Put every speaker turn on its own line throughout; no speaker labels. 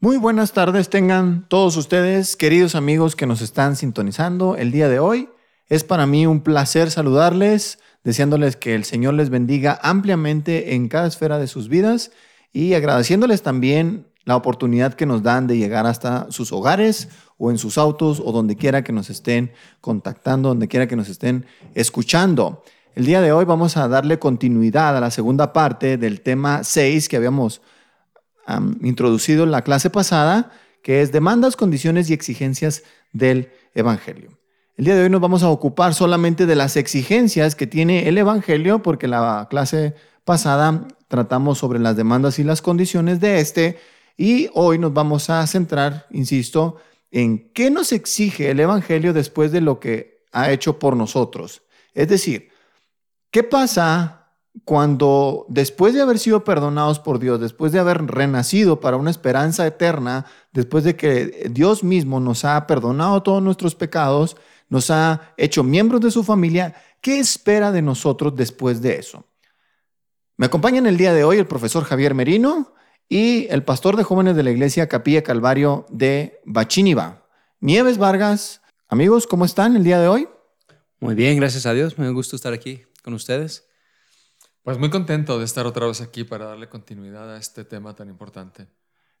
Muy buenas tardes tengan todos ustedes, queridos amigos que nos están sintonizando el día de hoy. Es para mí un placer saludarles, deseándoles que el Señor les bendiga ampliamente en cada esfera de sus vidas y agradeciéndoles también la oportunidad que nos dan de llegar hasta sus hogares o en sus autos o donde quiera que nos estén contactando, donde quiera que nos estén escuchando. El día de hoy vamos a darle continuidad a la segunda parte del tema 6 que habíamos introducido en la clase pasada, que es demandas, condiciones y exigencias del Evangelio. El día de hoy nos vamos a ocupar solamente de las exigencias que tiene el Evangelio, porque la clase pasada tratamos sobre las demandas y las condiciones de este, y hoy nos vamos a centrar, insisto, en qué nos exige el Evangelio después de lo que ha hecho por nosotros. Es decir, ¿qué pasa cuando después de haber sido perdonados por Dios, después de haber renacido para una esperanza eterna, después de que Dios mismo nos ha perdonado todos nuestros pecados, nos ha hecho miembros de su familia, ¿qué espera de nosotros después de eso? Me acompañan el día de hoy el profesor Javier Merino y el pastor de jóvenes de la iglesia Capilla Calvario de Bachíniva. Nieves Vargas, amigos, ¿cómo están el día de hoy?
Muy bien, gracias a Dios. Me gusta estar aquí con ustedes.
Pues muy contento de estar otra vez aquí para darle continuidad a este tema tan importante.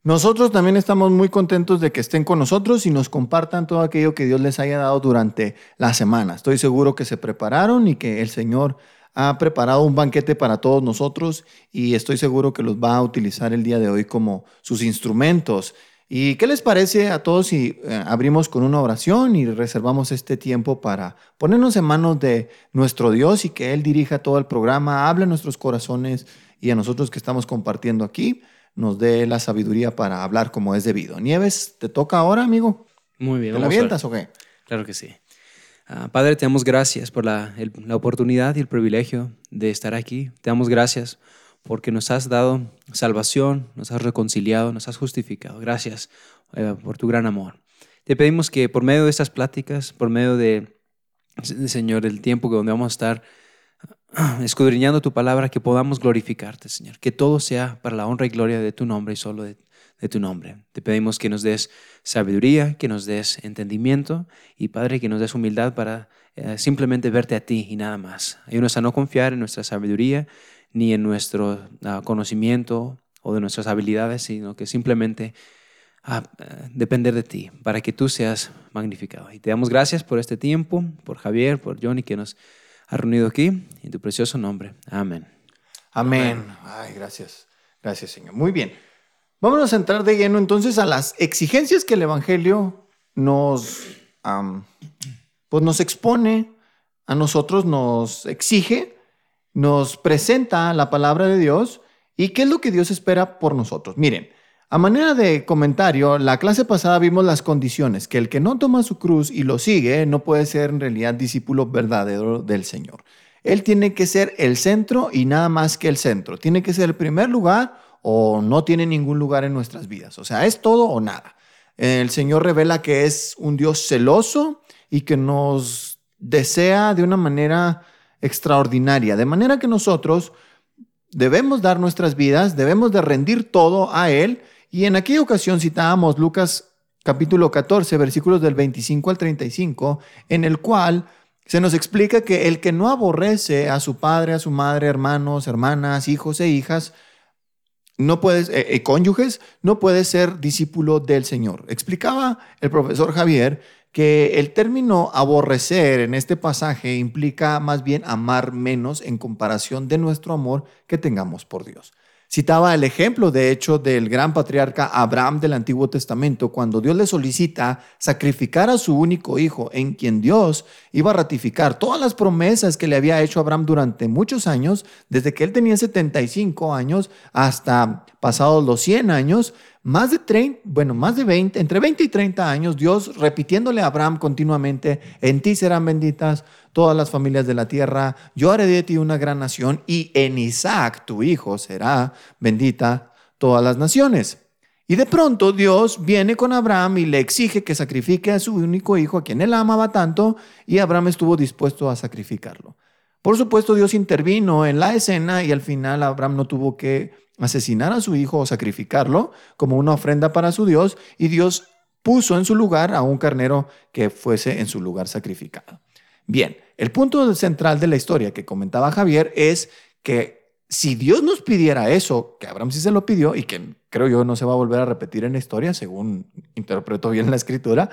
Nosotros también estamos muy contentos de que estén con nosotros y nos compartan todo aquello que Dios les haya dado durante la semana. Estoy seguro que se prepararon y que el Señor ha preparado un banquete para todos nosotros y estoy seguro que los va a utilizar el día de hoy como sus instrumentos ¿Y qué les parece a todos si eh, abrimos con una oración y reservamos este tiempo para ponernos en manos de nuestro Dios y que Él dirija todo el programa, hable a nuestros corazones y a nosotros que estamos compartiendo aquí, nos dé la sabiduría para hablar como es debido. Nieves, ¿te toca ahora, amigo?
Muy bien.
¿Te la avientas o qué?
Claro que sí. Ah, Padre, te damos gracias por la, la oportunidad y el privilegio de estar aquí. Te damos gracias porque nos has dado salvación, nos has reconciliado, nos has justificado. Gracias eh, por tu gran amor. Te pedimos que por medio de estas pláticas, por medio de, Señor, el tiempo que donde vamos a estar escudriñando tu palabra, que podamos glorificarte, Señor. Que todo sea para la honra y gloria de tu nombre y solo de, tu nombre. Te pedimos que nos des sabiduría, que nos des entendimiento y, Padre, que nos des humildad para eh, simplemente verte a ti y nada más. Ayúdanos a no confiar en nuestra sabiduría, ni en nuestro ah, conocimiento o de nuestras habilidades, sino que simplemente eh, depender de ti para que tú seas magnificado. Y te damos gracias por este tiempo, por Javier, por Johnny que nos ha reunido aquí, en tu precioso nombre. Amén.
Amén. Ay, gracias. Gracias, Señor. Muy bien. Vámonos a entrar de lleno entonces a las exigencias que el Evangelio nos, pues nos expone, a nosotros nos exige nos presenta la palabra de Dios y qué es lo que Dios espera por nosotros. Miren, a manera de comentario, la clase pasada vimos las condiciones, que el que no toma su cruz y lo sigue no puede ser en realidad discípulo verdadero del Señor. Él tiene que ser el centro y nada más que el centro. Tiene que ser el primer lugar o no tiene ningún lugar en nuestras vidas. O sea, es todo o nada. El Señor revela que es un Dios celoso y que nos desea de una manera extraordinaria. De manera que nosotros debemos dar nuestras vidas, debemos de rendir todo a Él. Y en aquella ocasión citábamos Lucas capítulo 14, versículos del 25 al 35, en el cual se nos explica que el que no aborrece a su padre, a su madre, hermanos, hermanas, hijos e hijas, no puede, eh, eh, cónyuges, no puede ser discípulo del Señor. Explicaba el profesor Javier que el término aborrecer en este pasaje implica más bien amar menos en comparación de nuestro amor que tengamos por Dios. Citaba el ejemplo, de hecho, del gran patriarca Abraham del Antiguo Testamento, cuando Dios le solicita sacrificar a su único hijo, en quien Dios iba a ratificar todas las promesas que le había hecho Abraham durante muchos años, desde que él tenía 75 años hasta pasados los 100 años, más de 30, bueno, más de 20, entre 20 y 30 años, Dios repitiéndole a Abraham continuamente, en ti serán benditas todas las familias de la tierra, yo haré de ti una gran nación y en Isaac, tu hijo, será bendita todas las naciones. Y de pronto Dios viene con Abraham y le exige que sacrifique a su único hijo, a quien él amaba tanto, y Abraham estuvo dispuesto a sacrificarlo. Por supuesto, Dios intervino en la escena y al final Abraham no tuvo que asesinar a su hijo o sacrificarlo como una ofrenda para su Dios y Dios puso en su lugar a un carnero que fuese en su lugar sacrificado. Bien, el punto central de la historia que comentaba Javier es que si Dios nos pidiera eso, que Abraham sí se lo pidió y que creo yo no se va a volver a repetir en la historia, según interpreto bien la escritura,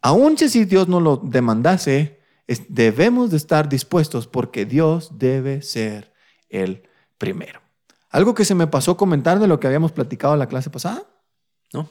aún si Dios no lo demandase, debemos de estar dispuestos porque Dios debe ser el primero. ¿Algo que se me pasó comentar de lo que habíamos platicado en la clase pasada?
¿No?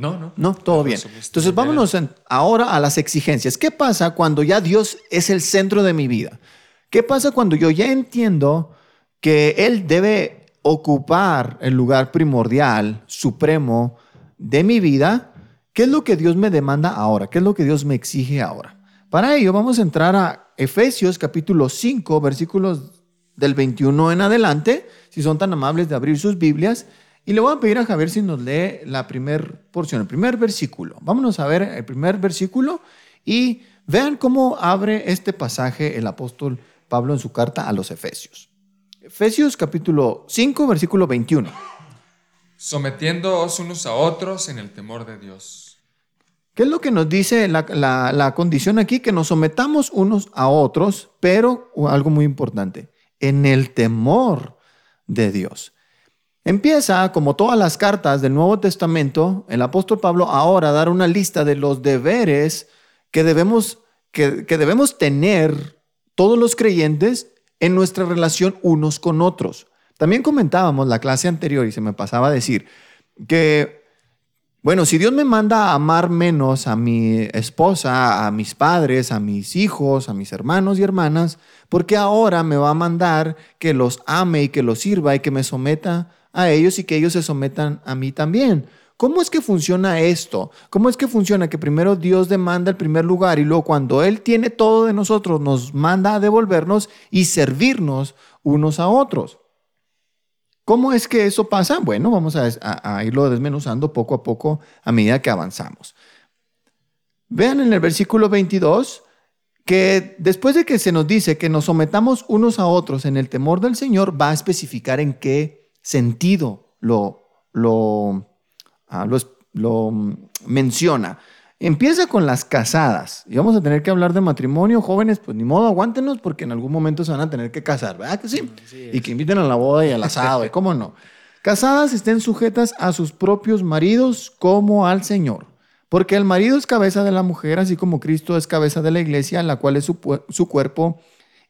No, no.
No, todo bien. Entonces vámonos ahora a las exigencias. ¿Qué pasa cuando ya Dios es el centro de mi vida? ¿Qué pasa cuando yo ya entiendo que Él debe ocupar el lugar primordial, supremo de mi vida? ¿Qué es lo que Dios me demanda ahora? ¿Qué es lo que Dios me exige ahora? Para ello vamos a entrar a Efesios capítulo 5, versículos del 21 en adelante, si son tan amables de abrir sus Biblias. Y le voy a pedir a Javier si nos lee la primera porción, el primer versículo. Vámonos a ver el primer versículo y vean cómo abre este pasaje el apóstol Pablo en su carta a los Efesios. Efesios capítulo 5, versículo 21.
Sometiéndoos unos a otros en el temor de Dios.
¿Qué es lo que nos dice la, la condición aquí? Que nos sometamos unos a otros, pero algo muy importante, en el temor de Dios. Empieza, como todas las cartas del Nuevo Testamento, el apóstol Pablo ahora a dar una lista de los deberes que debemos, que, debemos tener todos los creyentes en nuestra relación unos con otros. También comentábamos la clase anterior y se me pasaba a decir que, bueno, si Dios me manda a amar menos a mi esposa, a mis padres, a mis hijos, a mis hermanos y hermanas, ¿por qué ahora me va a mandar que los ame y que los sirva y que me someta a ellos y que ellos se sometan a mí también. ¿Cómo es que funciona esto? ¿Cómo es que funciona que primero Dios demanda el primer lugar y luego cuando Él tiene todo de nosotros nos manda a devolvernos y servirnos unos a otros? ¿Cómo es que eso pasa? Bueno, vamos a, irlo desmenuzando poco a poco a medida que avanzamos. Vean en el versículo 22 que después de que se nos dice que nos sometamos unos a otros en el temor del Señor, va a especificar en qué sentido lo, lo, ah, lo, menciona. Empieza con las casadas. Y vamos a tener que hablar de matrimonio, jóvenes, pues ni modo, aguántenos porque en algún momento se van a tener que casar, ¿verdad que sí? y que inviten a la boda y al asado, y cómo no. Casadas estén sujetas a sus propios maridos como al Señor. Porque el marido es cabeza de la mujer, así como Cristo es cabeza de la iglesia, la cual es su, su cuerpo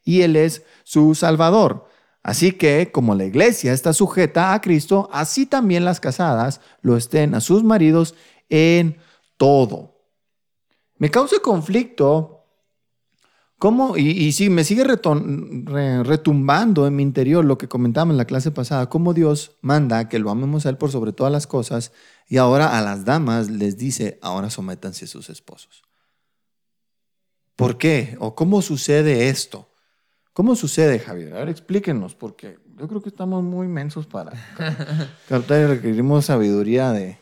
y Él es su Salvador. Así que, como la iglesia está sujeta a Cristo, así también las casadas lo estén a sus maridos en todo. Me causa conflicto ¿Cómo? Y, sí, me sigue retumbando en mi interior lo que comentábamos en la clase pasada, cómo Dios manda que lo amemos a Él por sobre todas las cosas y ahora a las damas les dice, ahora sométanse a sus esposos. ¿Por qué? ¿O cómo sucede esto? ¿Cómo sucede, Javier? A ver, explíquenos, porque yo creo que estamos muy mensos para captar y requerimos sabiduría de,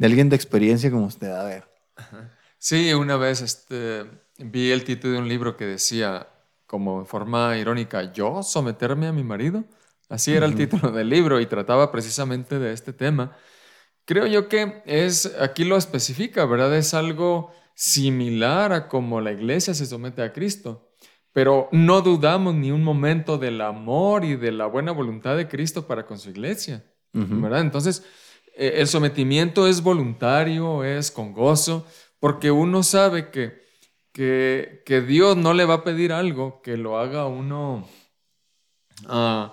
alguien de experiencia como usted. A ver.
Sí, una vez este, vi el título de un libro que decía, como en forma irónica, ¿yo someterme a mi marido? Así era el título del libro y trataba precisamente de este tema. Creo yo que es, aquí lo especifica, ¿verdad? Es algo similar a como la iglesia se somete a Cristo. Pero no dudamos ni un momento del amor y de la buena voluntad de Cristo para con su iglesia, ¿verdad? Entonces, eh, el sometimiento es voluntario, es con gozo, porque uno sabe que, que, Dios no le va a pedir algo que lo haga uno uh,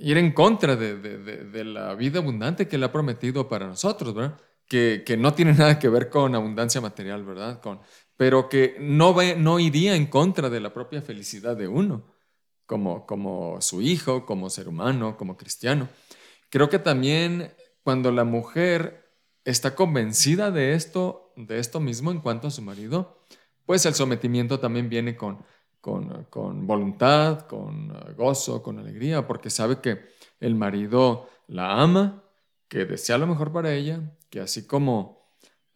ir en contra de, de, la vida abundante que Él ha prometido para nosotros, ¿verdad? Que, que, no tiene nada que ver con abundancia material, ¿verdad? Con, pero que no, no iría en contra de la propia felicidad de uno, como, como su hijo, como ser humano, como cristiano. Creo que también cuando la mujer está convencida de esto, de esto mismo en cuanto a su marido, pues el sometimiento también viene con, con, con voluntad, con gozo, con alegría, porque sabe que el marido la ama, que desea lo mejor para ella, que así como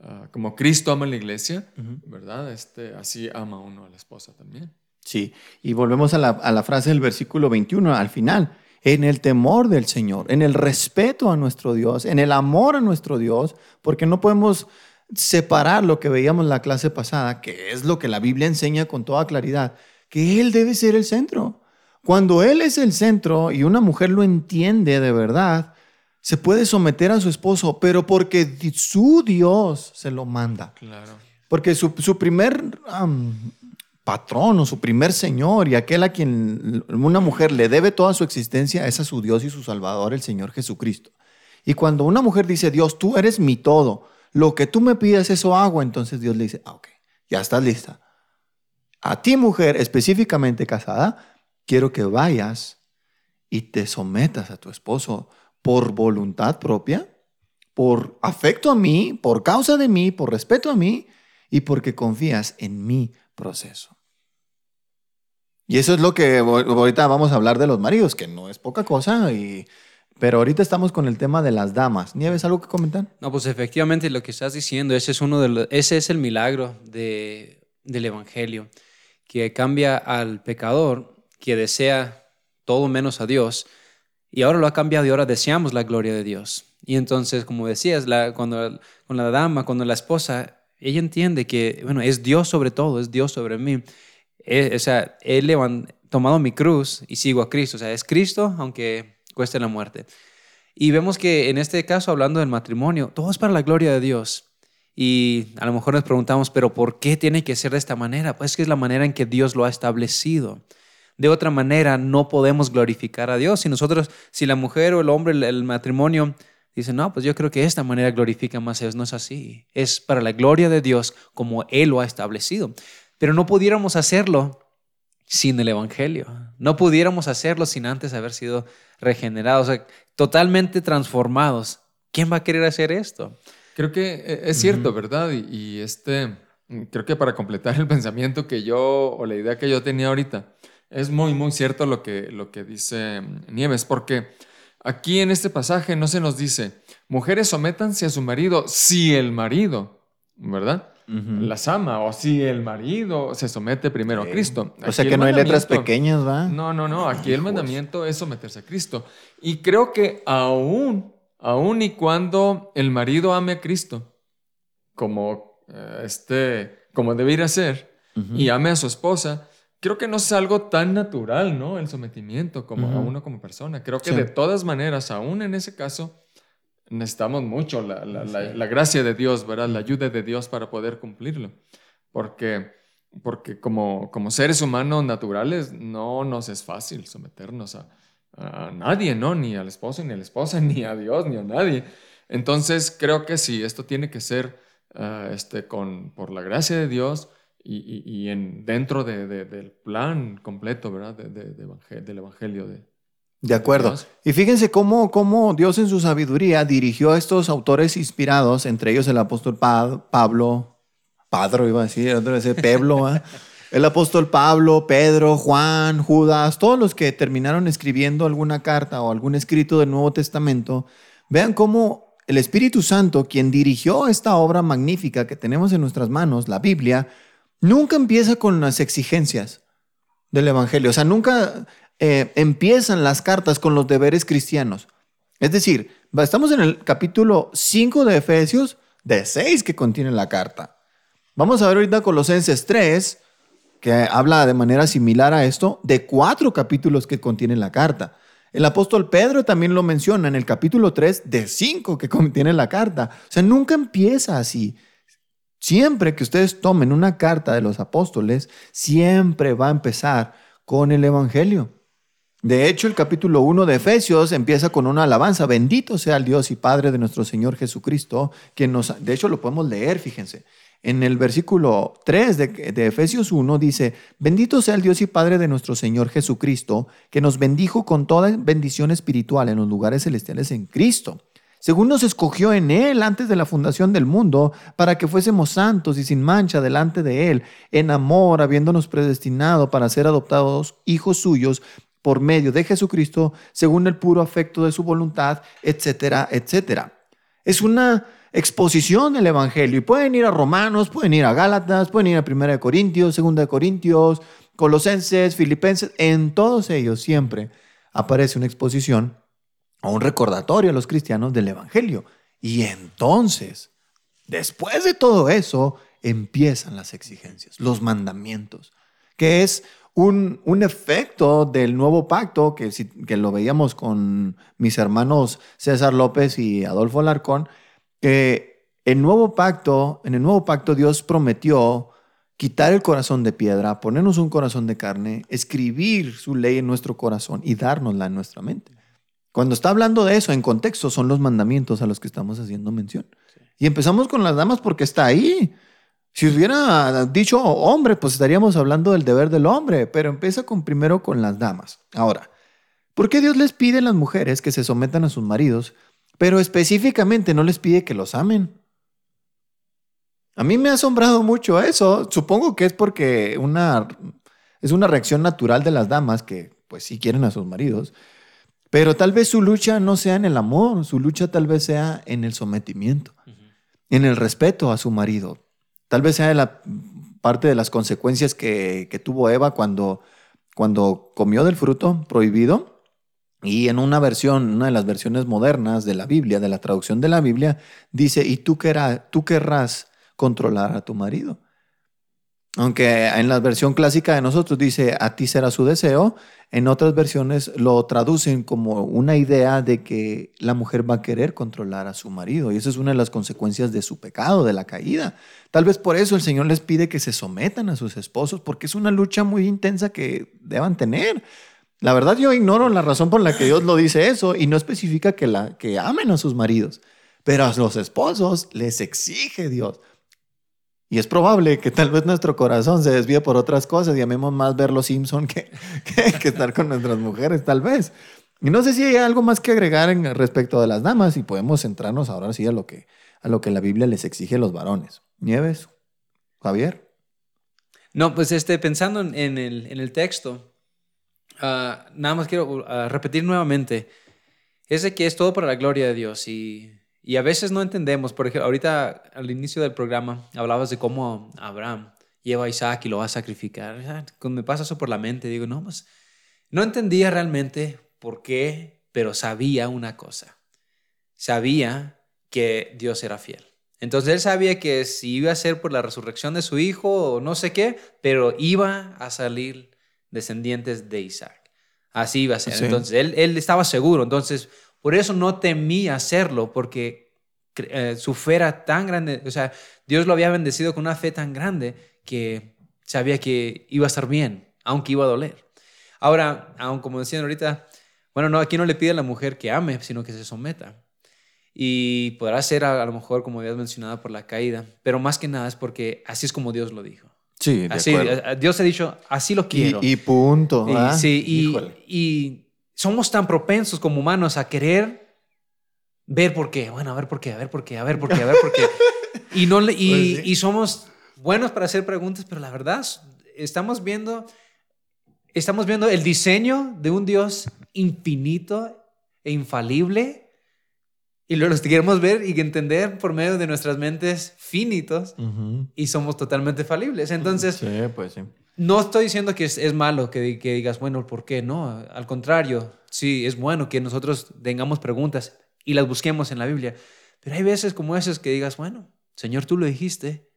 Ah, como Cristo ama a la iglesia, ¿verdad? Este, así ama uno a la esposa también.
Sí, y volvemos a la, frase del versículo 21 al final. en el temor del Señor, en el respeto a nuestro Dios, en el amor a nuestro Dios, porque no podemos separar lo que veíamos en la clase pasada, que es lo que la Biblia enseña con toda claridad, que Él debe ser el centro. Cuando Él es el centro y una mujer lo entiende de verdad, se puede someter a su esposo, pero porque su Dios se lo manda.
Claro.
Porque su, primer patrón o su primer señor y aquel a quien una mujer le debe toda su existencia es a su Dios y su Salvador, el Señor Jesucristo. Y cuando una mujer dice, Dios, tú eres mi todo, lo que tú me pidas, eso hago, entonces Dios le dice, ah, ok, ya estás lista. A ti, mujer, específicamente casada, quiero que vayas y te sometas a tu esposo por voluntad propia, por afecto a mí, por causa de mí, por respeto a mí y porque confías en mi proceso. Y eso es lo que ahorita vamos a hablar de los maridos, que no es poca cosa, y, pero ahorita estamos con el tema de las damas. ¿Nieves algo que comentar?
No, pues efectivamente lo que estás diciendo, ese es, uno de ese es el milagro de, del Evangelio, que cambia al pecador que desea todo menos a Dios, y ahora lo ha cambiado y ahora deseamos la gloria de Dios. Y entonces, como decías, la, cuando con la dama, cuando la esposa, ella entiende que, bueno, es Dios sobre todo, es Dios sobre mí. Eh, o sea, ha tomado mi cruz y sigo a Cristo. O sea, es Cristo aunque cueste la muerte. Y vemos que en este caso, hablando del matrimonio, todo es para la gloria de Dios. Y a lo mejor nos preguntamos, pero ¿por qué tiene que ser de esta manera? Pues que es la manera en que Dios lo ha establecido. De otra manera, no podemos glorificar a Dios. Si nosotros, si la mujer o el hombre, el, matrimonio, dice, no, pues yo creo que esta manera glorifica más a Dios. No es así. Es para la gloria de Dios como Él lo ha establecido. Pero no pudiéramos hacerlo sin el Evangelio. No pudiéramos hacerlo sin antes haber sido regenerados, totalmente transformados. ¿Quién va a querer hacer esto?
Creo que eh, es cierto, ¿verdad? Y, y, este, creo que para completar el pensamiento que yo, o la idea que yo tenía ahorita, es muy, muy cierto lo que, lo que dice Nieves, porque aquí en este pasaje no se nos dice, mujeres sométanse a su marido si el marido, ¿verdad? Las ama, o si el marido se somete primero a Cristo.
o sea que no hay letras pequeñas, ¿va?
No, no, no, aquí el mandamiento es someterse a Cristo. Y creo que aún, aún y cuando el marido ame a Cristo, como, eh, este, como debería ser, y ame a su esposa, creo que no es algo tan natural, ¿no? El sometimiento como a uno como persona. Creo que de todas maneras, aún en ese caso, necesitamos mucho la, la, gracia de Dios, ¿verdad? La ayuda de Dios para poder cumplirlo. Porque, porque como, como seres humanos naturales no nos es fácil someternos a, a nadie, ¿no? Ni al esposo, ni a la esposa, ni a Dios, ni a nadie. Entonces creo que sí, esto tiene que ser ah, este, con, por la gracia de Dios y, en, dentro del plan completo, ¿verdad? del Evangelio. De,
de acuerdo. Y fíjense cómo, cómo, Dios en su sabiduría dirigió a estos autores inspirados, entre ellos el apóstol Pablo, Padro iba a decir, otra vez Pablo, el apóstol Pablo, Pedro, Juan, Judas, todos los que terminaron escribiendo alguna carta o algún escrito del Nuevo Testamento, vean cómo el Espíritu Santo, quien dirigió esta obra magnífica que tenemos en nuestras manos, la Biblia, nunca empieza con las exigencias del Evangelio. O sea, nunca eh, empiezan las cartas con los deberes cristianos. Es decir, estamos en el capítulo 5 de Efesios, de 6 que contiene la carta. Vamos a ver ahorita Colosenses 3, que habla de manera similar a esto, de cuatro capítulos que contiene la carta. El apóstol Pedro también lo menciona en el capítulo 3 de 5 que contiene la carta. O sea, nunca empieza así. Siempre que ustedes tomen una carta de los apóstoles, siempre va a empezar con el Evangelio. De hecho, el capítulo 1 de Efesios empieza con una alabanza. Bendito sea el Dios y Padre de nuestro Señor Jesucristo, quien nos... De hecho, lo podemos leer, fíjense. En el versículo 3 de, de, Efesios 1 dice, bendito sea el Dios y Padre de nuestro Señor Jesucristo, que nos bendijo con toda bendición espiritual en los lugares celestiales en Cristo según nos escogió en Él antes de la fundación del mundo, para que fuésemos santos y sin mancha delante de Él, en amor, habiéndonos predestinado para ser adoptados hijos suyos por medio de Jesucristo, según el puro afecto de su voluntad, etcétera, etcétera. Es una exposición del Evangelio y pueden ir a Romanos, pueden ir a Gálatas, pueden ir a 1 Corintios, 2 Corintios, Colosenses, Filipenses, en todos ellos siempre aparece una exposición o un recordatorio a los cristianos del Evangelio. Y entonces, después de todo eso, empiezan las exigencias, los mandamientos, que es un, un efecto del nuevo pacto, que, que lo veíamos con mis hermanos César López y Adolfo Alarcón, que el nuevo pacto, en el nuevo pacto Dios prometió quitar el corazón de piedra, ponernos un corazón de carne, escribir su ley en nuestro corazón y dárnosla en nuestra mente. Cuando está hablando de eso, en contexto, son los mandamientos a los que estamos haciendo mención. Y empezamos con las damas porque está ahí. Si hubiera dicho hombre, pues estaríamos hablando del deber del hombre, pero empieza con primero con las damas. Ahora, ¿por qué Dios les pide a las mujeres que se sometan a sus maridos, pero específicamente no les pide que los amen? A mí me ha asombrado mucho eso. Supongo que es porque una, es una reacción natural de las damas que pues sí quieren a sus maridos. Pero tal vez su lucha no sea en el amor, su lucha tal vez sea en el sometimiento, en el respeto a su marido. Tal vez sea la parte de las consecuencias que, que tuvo Eva cuando, cuando comió del fruto prohibido. Y en una versión, una de las versiones modernas de la Biblia, de la traducción de la Biblia, dice, y tú, querrás, tú querrás controlar a tu marido. Aunque en la versión clásica de nosotros dice, a ti será su deseo, en otras versiones lo traducen como una idea de que la mujer va a querer controlar a su marido. Y esa es una de las consecuencias de su pecado, de la caída. Tal vez por eso el Señor les pide que se sometan a sus esposos, porque es una lucha muy intensa que deban tener. La verdad yo ignoro la razón por la que Dios lo dice eso y no especifica que, la, que amen a sus maridos, pero a los esposos les exige Dios. Y es probable que tal vez nuestro corazón se desvíe por otras cosas y amemos más ver los Simpson que, que, estar con nuestras mujeres, tal vez. Y no sé si hay algo más que agregar en respecto de las damas y podemos centrarnos ahora sí a lo que, a lo que la Biblia les exige a los varones. Nieves, Javier.
No, pues este, pensando en, el, en el, texto, ah, nada más quiero ah, repetir nuevamente, es de que es todo para la gloria de Dios y y a veces no entendemos, por ejemplo, ahorita al inicio del programa hablabas de cómo Abraham lleva a Isaac y lo va a sacrificar. Cuando me pasa eso por la mente, digo, no, pues no entendía realmente por qué, pero sabía una cosa. Sabía que Dios era fiel. Entonces él sabía que si iba a ser por la resurrección de su hijo o no sé qué, pero iba a salir descendientes de Isaac. Así iba a ser. Entonces él, él estaba seguro. Entonces por eso no temí hacerlo, porque eh, su fe era tan grande, o sea, Dios lo había bendecido con una fe tan grande que sabía que iba a estar bien, aunque iba a doler. Ahora, aun como decían ahorita, bueno, no, aquí no le pide a la mujer que ame, sino que se someta. Y podrá ser a, lo mejor, como habías mencionado, por la caída, pero más que nada es porque así es como Dios lo dijo.
Sí, de
así, Dios ha dicho, así lo quiero.
Y, punto.
sí, y, somos tan propensos como humanos a querer ver por qué. Bueno, a ver por qué, a ver por qué, a ver por qué, a ver por qué. Y, no, y, pues y somos buenos para hacer preguntas, pero la verdad, estamos viendo, estamos viendo el diseño de un Dios infinito e infalible y lo queremos ver y entender por medio de nuestras mentes finitos y somos totalmente falibles. Entonces,
sí, pues sí.
No estoy diciendo que es, malo que, digas, bueno, ¿por qué? No, al contrario, sí, es bueno que nosotros tengamos preguntas y las busquemos en la Biblia. Pero hay veces como esas que digas, bueno, Señor, tú lo dijiste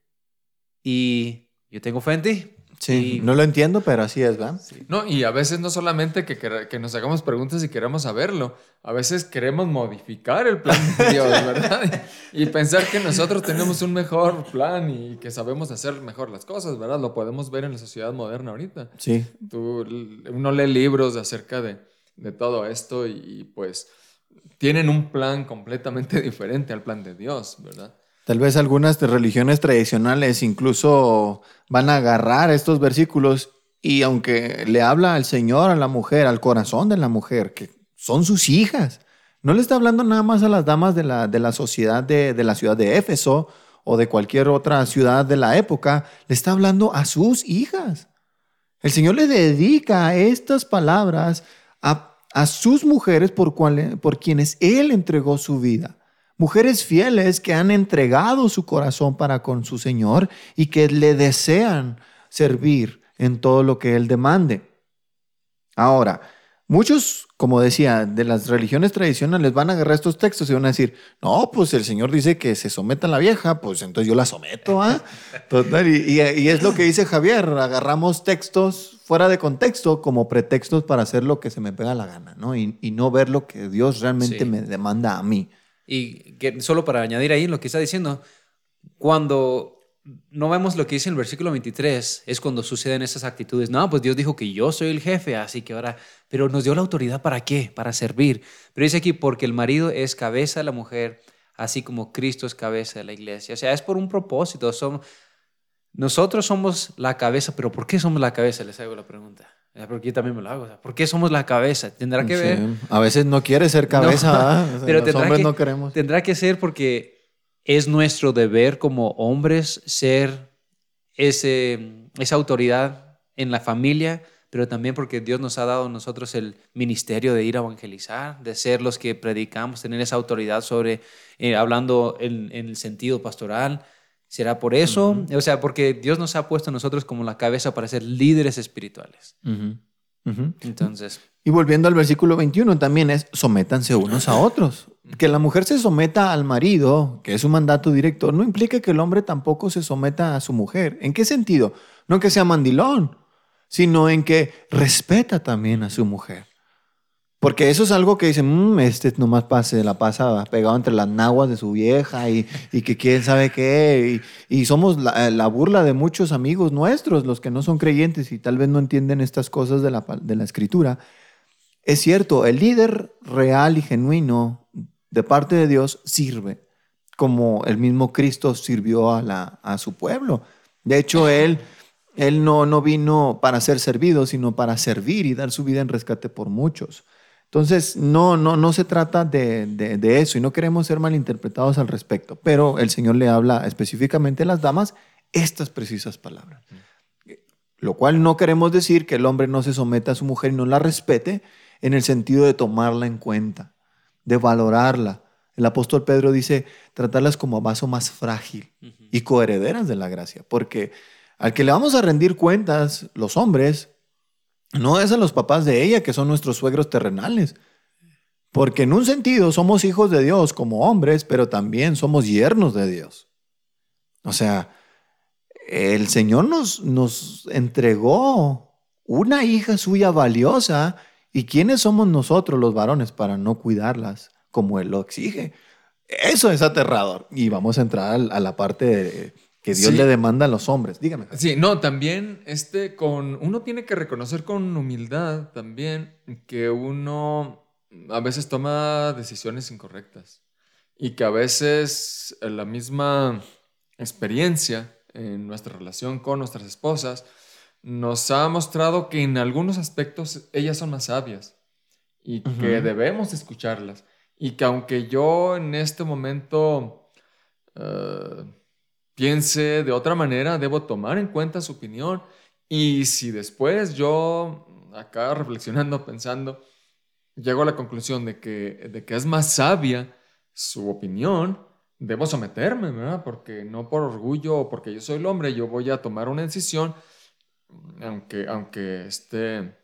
y yo tengo fe en ti.
Sí, no lo entiendo, pero así es, ¿verdad?
No, y a veces no solamente que, que, nos hagamos preguntas y queremos saberlo, a veces queremos modificar el plan de Dios, ¿verdad? y pensar que nosotros tenemos un mejor plan y que sabemos hacer mejor las cosas, ¿verdad? Lo podemos ver en la sociedad moderna ahorita.
Sí.
Tú, uno lee libros acerca de, de todo esto y, y pues tienen un plan completamente diferente al plan de Dios, ¿verdad?
Tal vez algunas religiones tradicionales incluso van a agarrar estos versículos y aunque le habla al Señor, a la mujer, al corazón de la mujer, que son sus hijas, no le está hablando nada más a las damas de la, de la sociedad de, de la ciudad de Éfeso o de cualquier otra ciudad de la época, le está hablando a sus hijas. El Señor le dedica estas palabras a, a sus mujeres por, cual, por quienes Él entregó su vida. Mujeres fieles que han entregado su corazón para con su Señor y que le desean servir en todo lo que Él demande. Ahora, Muchos, como decía, de las religiones tradicionales van a agarrar estos textos y van a decir, no, pues el Señor dice que se someta a la vieja, pues entonces yo la someto, ¿ah? Total, y, y- y es lo que dice Javier, agarramos textos fuera de contexto como pretextos para hacer lo que se me pega la gana, ¿no? Y, y no ver lo que Dios realmente
Sí.
me demanda a mí.
Y solo para añadir ahí lo que está diciendo, cuando no vemos lo que dice en el versículo 23, es cuando suceden esas actitudes. No, pues Dios dijo que yo soy el jefe, así que ahora, pero nos dio la autoridad para qué? Para servir. Pero dice aquí, porque el marido es cabeza de la mujer, así como Cristo es cabeza de la iglesia. O sea, es por un propósito. Somos, nosotros somos la cabeza, pero ¿por qué somos la cabeza? Les hago la pregunta. Eh, Porque yo también me lo hago. ¿Por qué somos la cabeza? Tendrá que
Sí.
ver
A veces no quiere ser cabeza,
No,
¿ah? O sea,
pero
los hombres
que,
no queremos.
tendrá que ser porque es nuestro deber como hombres ser ese, esa autoridad en la familia, pero también porque Dios nos ha dado a nosotros el ministerio de ir a evangelizar, de ser los que predicamos, tener esa autoridad sobre, eh, hablando en, en el sentido pastoral. ¿Será por eso? O sea, porque Dios nos ha puesto a nosotros como la cabeza para ser líderes espirituales. Entonces,
Y volviendo al versículo 21, también es sométanse unos a otros. Que la mujer se someta al marido, que es un mandato directo, no implica que el hombre tampoco se someta a su mujer. ¿En qué sentido? No que sea mandilón, sino en que respeta también a su mujer. Porque eso es algo que dicen, "Mm, este nomás pase, la pasa pegado entre las naguas de su vieja y, y que quién sabe qué. Y, y somos la, la burla de muchos amigos nuestros, los que no son creyentes y tal vez no entienden estas cosas de la, de la escritura. Es cierto, el líder real y genuino de parte de Dios sirve, como el mismo Cristo sirvió a, la, a su pueblo. De hecho, él, él no, no vino para ser servido, sino para servir y dar su vida en rescate por muchos. Entonces, no, no, no se trata de, de- de eso y no queremos ser malinterpretados al respecto, pero el Señor le habla específicamente a las damas estas precisas palabras. Lo cual no queremos decir que el hombre no se someta a su mujer y no la respete en el sentido de tomarla en cuenta, de valorarla. El apóstol Pedro dice tratarlas como vaso más frágil y coherederas de la gracia, porque al que le vamos a rendir cuentas los hombres no es a los papás de ella, que son nuestros suegros terrenales. Porque en un sentido somos hijos de Dios como hombres, pero también somos yernos de Dios. O sea, el Señor nos, nos entregó una hija suya valiosa. ¿Y quiénes somos nosotros los varones para no cuidarlas como Él lo exige? Eso es aterrador. Y vamos a entrar a la parte de- que Dios
Sí.
le demanda a los hombres. Dígame.
Sí, no, también este con uno tiene que reconocer con humildad también que uno a veces toma decisiones incorrectas y que a veces eh, la misma experiencia en nuestra relación con nuestras esposas nos ha mostrado que en algunos aspectos ellas son más sabias y que debemos escucharlas y que aunque yo en este momento eh, piense de otra manera, debo tomar en cuenta su opinión. Y si después yo, acá reflexionando, pensando, llego a la conclusión de que, de que es más sabia su opinión, debo someterme, ¿verdad? Porque no por orgullo o porque yo soy el hombre, yo voy a tomar una decisión, aunque, aunque esté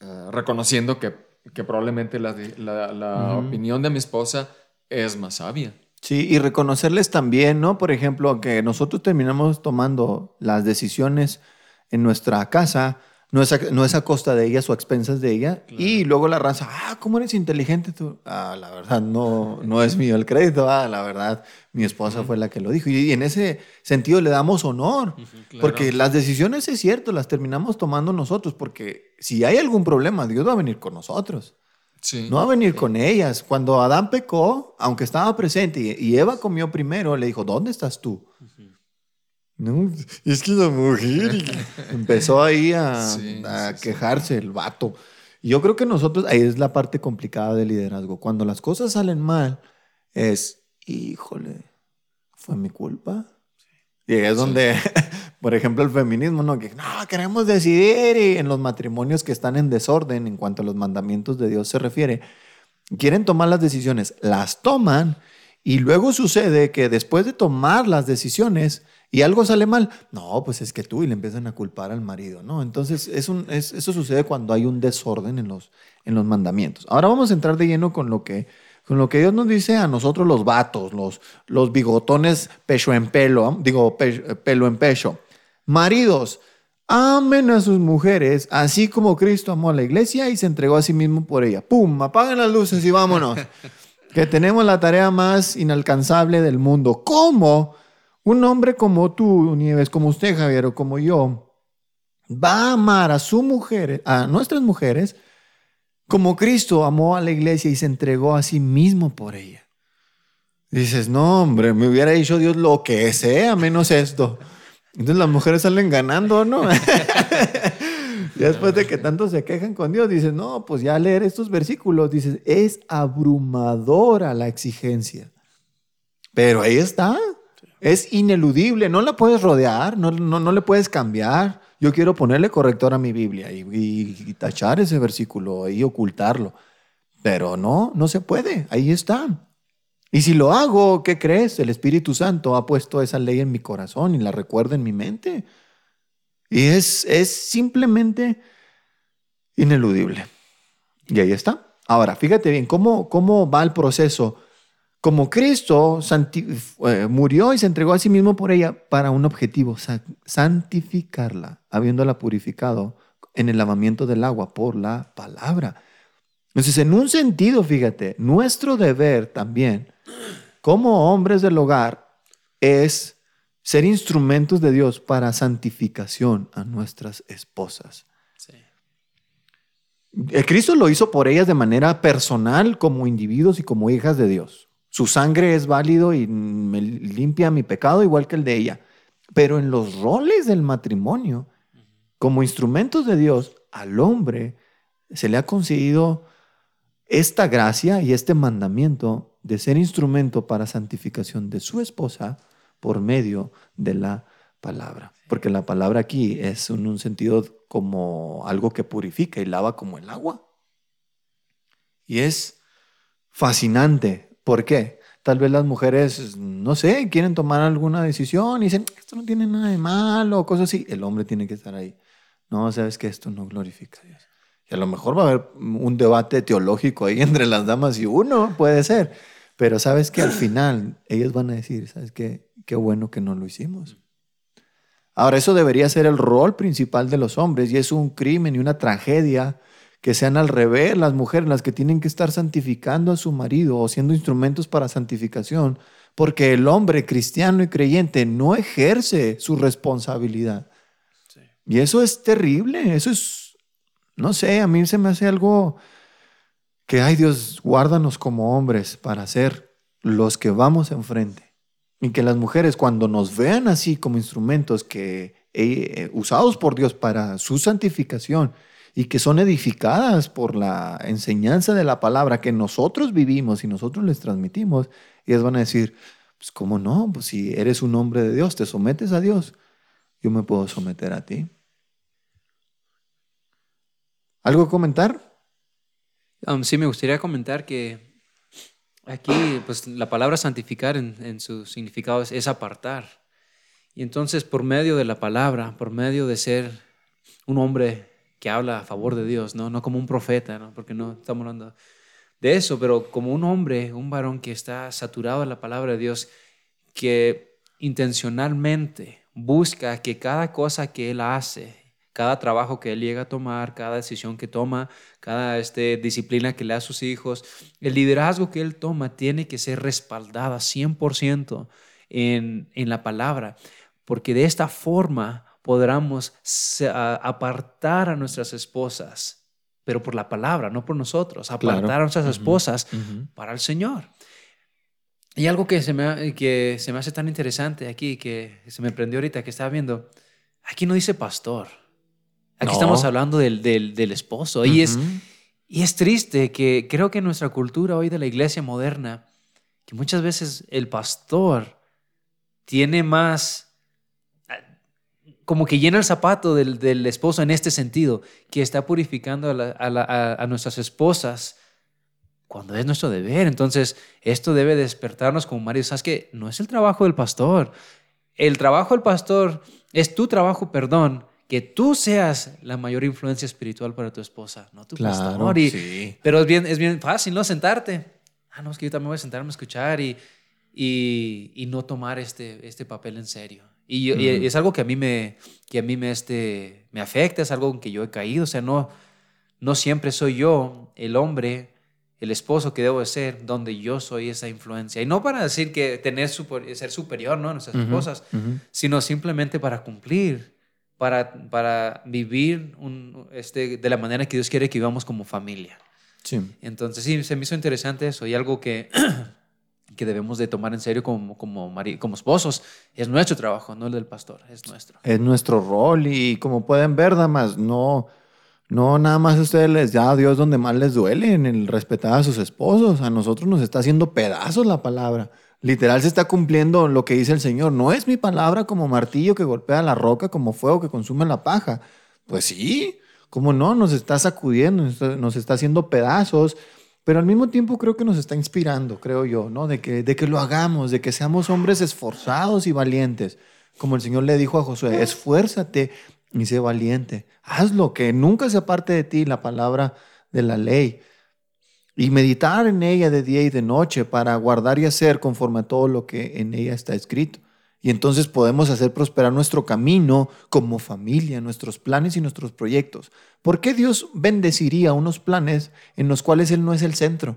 eh, reconociendo que, que probablemente la, la- opinión de mi esposa es más sabia.
Sí, y reconocerles también, ¿no? Por ejemplo, que nosotros terminamos tomando las decisiones en nuestra casa, no es a, no es a costa de ellas o a expensas de ella, y luego la raza, ah, ¿cómo eres inteligente tú? Ah, la verdad, no, no es mío el crédito, ah, la verdad, mi esposa fue la que lo dijo. Y, en ese sentido le damos honor, porque las decisiones, es cierto, las terminamos tomando nosotros, porque si hay algún problema, Dios va a venir con nosotros.
Sí.
No va a venir con ellas. Cuando Adán pecó, aunque estaba presente y, Eva comió primero, le dijo, ¿dónde estás tú? No, es que la mujer empezó ahí a,
Sí,
a
sí.
quejarse el vato. Y yo creo que nosotros, ahí es la parte complicada del liderazgo. Cuando las cosas salen mal, es, híjole, fue mi culpa. Y es donde, por ejemplo, el feminismo, ¿no? Que no, queremos decidir y en los matrimonios que están en desorden en cuanto a los mandamientos de Dios se refiere, quieren tomar las decisiones, las toman y luego sucede que después de tomar las decisiones, y algo sale mal, no, pues es que tú y le empiezan a culpar al marido, ¿no? Entonces, es un, es- eso sucede cuando hay un desorden en los, en los mandamientos. Ahora vamos a entrar de lleno con lo que, con lo que Dios nos dice a nosotros los vatos, los, los bigotones pecho en pelo, digo, pe- pelo en pecho. Maridos, amen a sus mujeres, así como Cristo amó a la iglesia y se entregó a sí mismo por ella. ¡Pum! Apaguen las luces y vámonos. que tenemos la tarea más inalcanzable del mundo. ¿Cómo un hombre como tú, Nieves, como usted, Javier, o como yo, va a amar a su mujer, a nuestras mujeres, como Cristo amó a la iglesia y se entregó a sí mismo por ella? Dices, no, hombre, me hubiera dicho Dios lo que sea, menos esto. Entonces las mujeres salen ganando, ¿no? Ya después de que tanto se quejan con Dios, dices, no, pues ya leer estos versículos, dices, es abrumadora la exigencia. Pero ahí está, es ineludible, no la puedes rodear, no, no, no le puedes cambiar. Yo quiero ponerle corrector a mi Biblia y, y- y tachar ese versículo y ocultarlo. Pero no, no se puede, ahí está. Y si lo hago, ¿qué crees? El Espíritu Santo ha puesto esa ley en mi corazón y la recuerda en mi mente. Y es, es simplemente ineludible. Y ahí está. Ahora, fíjate bien, ¿cómo, cómo va el proceso? Como Cristo eh, murió y se entregó a sí mismo por ella para un objetivo, sa- santificarla, habiéndola purificado en el lavamiento del agua por la palabra. Entonces, en un sentido, fíjate, nuestro deber también, como hombres del hogar, es ser instrumentos de Dios para santificación a nuestras esposas.
Sí.
El Cristo lo hizo por ellas de manera personal, como individuos y como hijas de Dios. Su sangre es válido y me limpia mi pecado igual que el de ella. Pero en los roles del matrimonio, como instrumentos de Dios, al hombre se le ha concedido esta gracia y este mandamiento de ser instrumento para santificación de su esposa por medio de la palabra. Porque la palabra aquí es en un sentido como algo que purifica y lava como el agua. Y es fascinante. ¿Por qué? Tal vez las mujeres, no sé, quieren tomar alguna decisión y dicen, esto no tiene nada de malo o cosas así. El hombre tiene que estar ahí. No, sabes que esto no glorifica a Dios. A lo mejor va a haber un debate teológico ahí entre las damas y uno, puede ser. Pero sabes que al final ellas van a decir, ¿sabes qué? Qué bueno que no lo hicimos. Ahora, eso debería ser el rol principal de los hombres y es un crimen y una tragedia que sean al revés las mujeres las que tienen que estar santificando a su marido o siendo instrumentos para santificación, porque el hombre cristiano y creyente no ejerce su responsabilidad. Y eso es terrible, eso es, no sé, a mí se me hace algo que, ay Dios, guárdanos como hombres para ser los que vamos enfrente. Y que las mujeres cuando nos vean así como instrumentos que eh, usados por Dios para su santificación y que son edificadas por la enseñanza de la palabra que nosotros vivimos y nosotros les transmitimos, ellas van a decir, pues cómo no, pues si eres un hombre de Dios, te sometes a Dios, yo me puedo someter a ti. ¿Algo que comentar?
Um, sí, me gustaría comentar que aquí, pues la palabra santificar en, su significado es, es apartar. Y entonces, por medio de la palabra, por medio de ser un hombre que habla a favor de Dios, no, no como un profeta, ¿no? porque no estamos hablando de eso, pero como un hombre, un varón que está saturado de la palabra de Dios, que intencionalmente busca que cada cosa que él hace, cada trabajo que él llega a tomar, cada decisión que toma, cada este, disciplina que le da a sus hijos, el liderazgo que él toma tiene que ser respaldada 100% en, en la palabra, porque de esta forma podremos apartar a nuestras esposas, pero por la palabra, no por nosotros, apartar
Claro.
a nuestras esposas
ujú.
para el Señor. Y algo que se, me, que se me hace tan interesante aquí, que se me prendió ahorita, que estaba viendo, aquí no dice pastor. Aquí
No.
estamos hablando del, del, del esposo. Y, es, y es triste que creo que en nuestra cultura hoy de la iglesia moderna, que muchas veces el pastor tiene más, como que llena el zapato del, del esposo en este sentido, que está purificando a, la- a la- a- a nuestras esposas cuando es nuestro deber. Entonces, esto debe despertarnos como maridos. ¿Sabes qué? No es el trabajo del pastor. el trabajo del pastor es tu trabajo, perdón, que tú seas la mayor influencia espiritual para tu esposa, no tu
Claro,
pastor. Y-
sí.
Pero es bien, es bien fácil, ¿no? Sentarte. Ah, no, es que yo también voy a sentarme a escuchar y, y, y no tomar este, este papel en serio. Y, yo- y es algo que a mí me, que a mí me, este, me afecta, es algo en que yo he caído. O sea, no, no siempre soy yo el hombre, el esposo que debo de ser, donde yo soy esa influencia. Y no para decir que tener super- ser superior ¿no? a nuestras esposas, sino simplemente para cumplir, para, para vivir un- este, de la manera que Dios quiere que vivamos como familia.
Sí.
Entonces sí, se me hizo interesante eso y algo que, que debemos de tomar en serio como, como, mari- como esposos. Es nuestro trabajo, no el del pastor, es nuestro.
Es nuestro rol y como pueden ver, damas, no, no nada más a ustedes les da a Dios donde más les duele en el respetar a sus esposos. A nosotros nos está haciendo pedazos la palabra. Literal se está cumpliendo lo que dice el Señor. No es mi palabra como martillo que golpea la roca, como fuego que consume la paja. Pues sí, ¿cómo no? Nos está sacudiendo, nos está, haciendo pedazos. Pero al mismo tiempo creo que nos está inspirando, creo yo, ¿no? De que, de que lo hagamos, de que seamos hombres esforzados y valientes. Como el Señor le dijo a Josué, esfuérzate y sé valiente. Hazlo, que nunca se aparte de ti la palabra de la ley. Y meditar en ella de día y de noche para guardar y hacer conforme a todo lo que en ella está escrito. Y entonces podemos hacer prosperar nuestro camino como familia, nuestros planes y nuestros proyectos. ¿Por qué Dios bendeciría unos planes en los cuales Él no es el centro?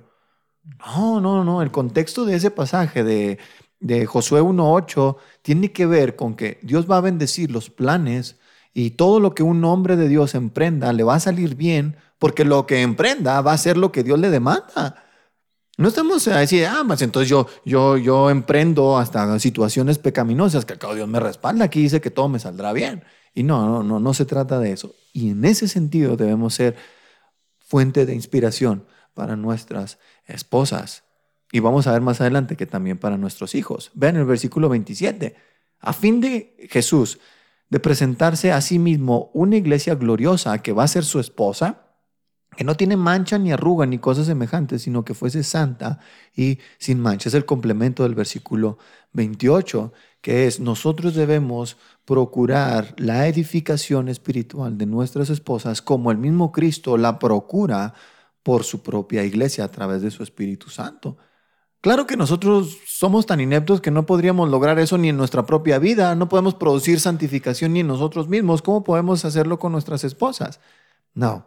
No, no, no. El contexto de ese pasaje de, de Josué 1.8 tiene que ver con que Dios va a bendecir los planes y todo lo que un hombre de Dios emprenda le va a salir bien porque lo que emprenda va a ser lo que Dios le demanda. No estamos a decir, ah, pues entonces yo, yo, yo emprendo hasta situaciones pecaminosas que al cabo Dios me respalda. Aquí dice que todo me saldrá bien. Y no, no, no, no se trata de eso. Y en ese sentido debemos ser fuente de inspiración para nuestras esposas. Y vamos a ver más adelante que también para nuestros hijos. Vean el versículo 27. A fin de Jesús de presentarse a sí mismo una iglesia gloriosa que va a ser su esposa, que no tiene mancha ni arruga ni cosas semejantes, sino que fuese santa y sin mancha. Es el complemento del versículo 28, que es nosotros debemos procurar la edificación espiritual de nuestras esposas como el mismo Cristo la procura por su propia iglesia a través de su Espíritu Santo. Claro que nosotros somos tan ineptos que no podríamos lograr eso ni en nuestra propia vida, no podemos producir santificación ni en nosotros mismos. ¿Cómo podemos hacerlo con nuestras esposas? No,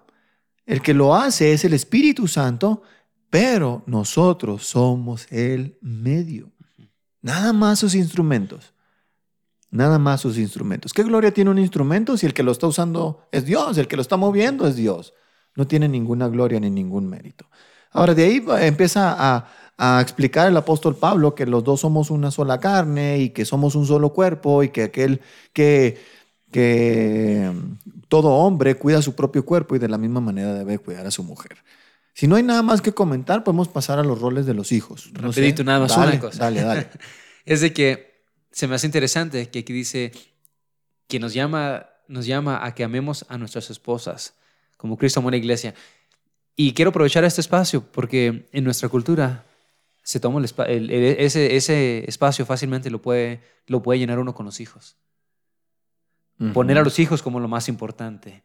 el que lo hace es el Espíritu Santo, pero nosotros somos el medio. Nada más sus instrumentos. Nada más sus instrumentos. ¿Qué gloria tiene un instrumento si el que lo está usando es Dios? El que lo está moviendo es Dios. No tiene ninguna gloria ni ningún mérito. Ahora, de ahí empieza a, a explicar el apóstol Pablo que los dos somos una sola carne y que somos un solo cuerpo y que aquel que, que mm, todo hombre cuida su propio cuerpo y de la misma manera debe cuidar a su mujer. Si no hay nada más que comentar, podemos pasar a los roles de los hijos. No sé.
Rapidito, nada más
Dale,
una cosa.
Dale, dale.
Es de que se me hace interesante que aquí dice que nos llama, nos llama a que amemos a nuestras esposas, como Cristo amó a la iglesia. Y quiero aprovechar este espacio porque en nuestra cultura se toma el ese, ese espacio fácilmente lo puede, lo puede llenar uno con los hijos. Poner a los hijos como lo más importante.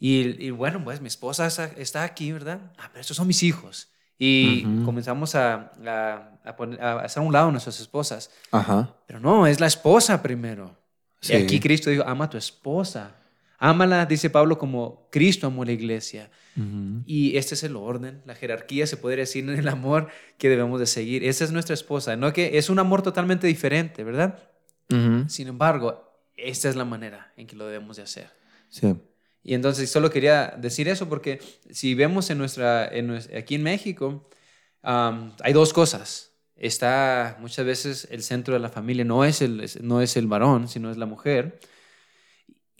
Y, y bueno, pues mi esposa está, aquí, ¿verdad? Ah, pero estos son mis hijos. Y comenzamos a, a, a poner- a hacer a un lado a nuestras esposas.
Ajá.
Pero no, es la esposa primero.
Sí.
Y aquí Cristo dijo, ama a tu esposa. Ámala, dice Pablo, como Cristo amó a la iglesia. Y este es el orden, la jerarquía, se podría decir, en el amor que debemos de seguir. Esa es nuestra esposa, no que es un amor totalmente diferente, ¿verdad? Sin embargo, esta es la manera en que lo debemos de hacer.
Sí.
Y entonces solo quería decir eso porque si vemos en nuestra, en aquí en México, hay dos cosas. Está muchas veces el centro de la familia, no es el, no es el varón, sino es la mujer.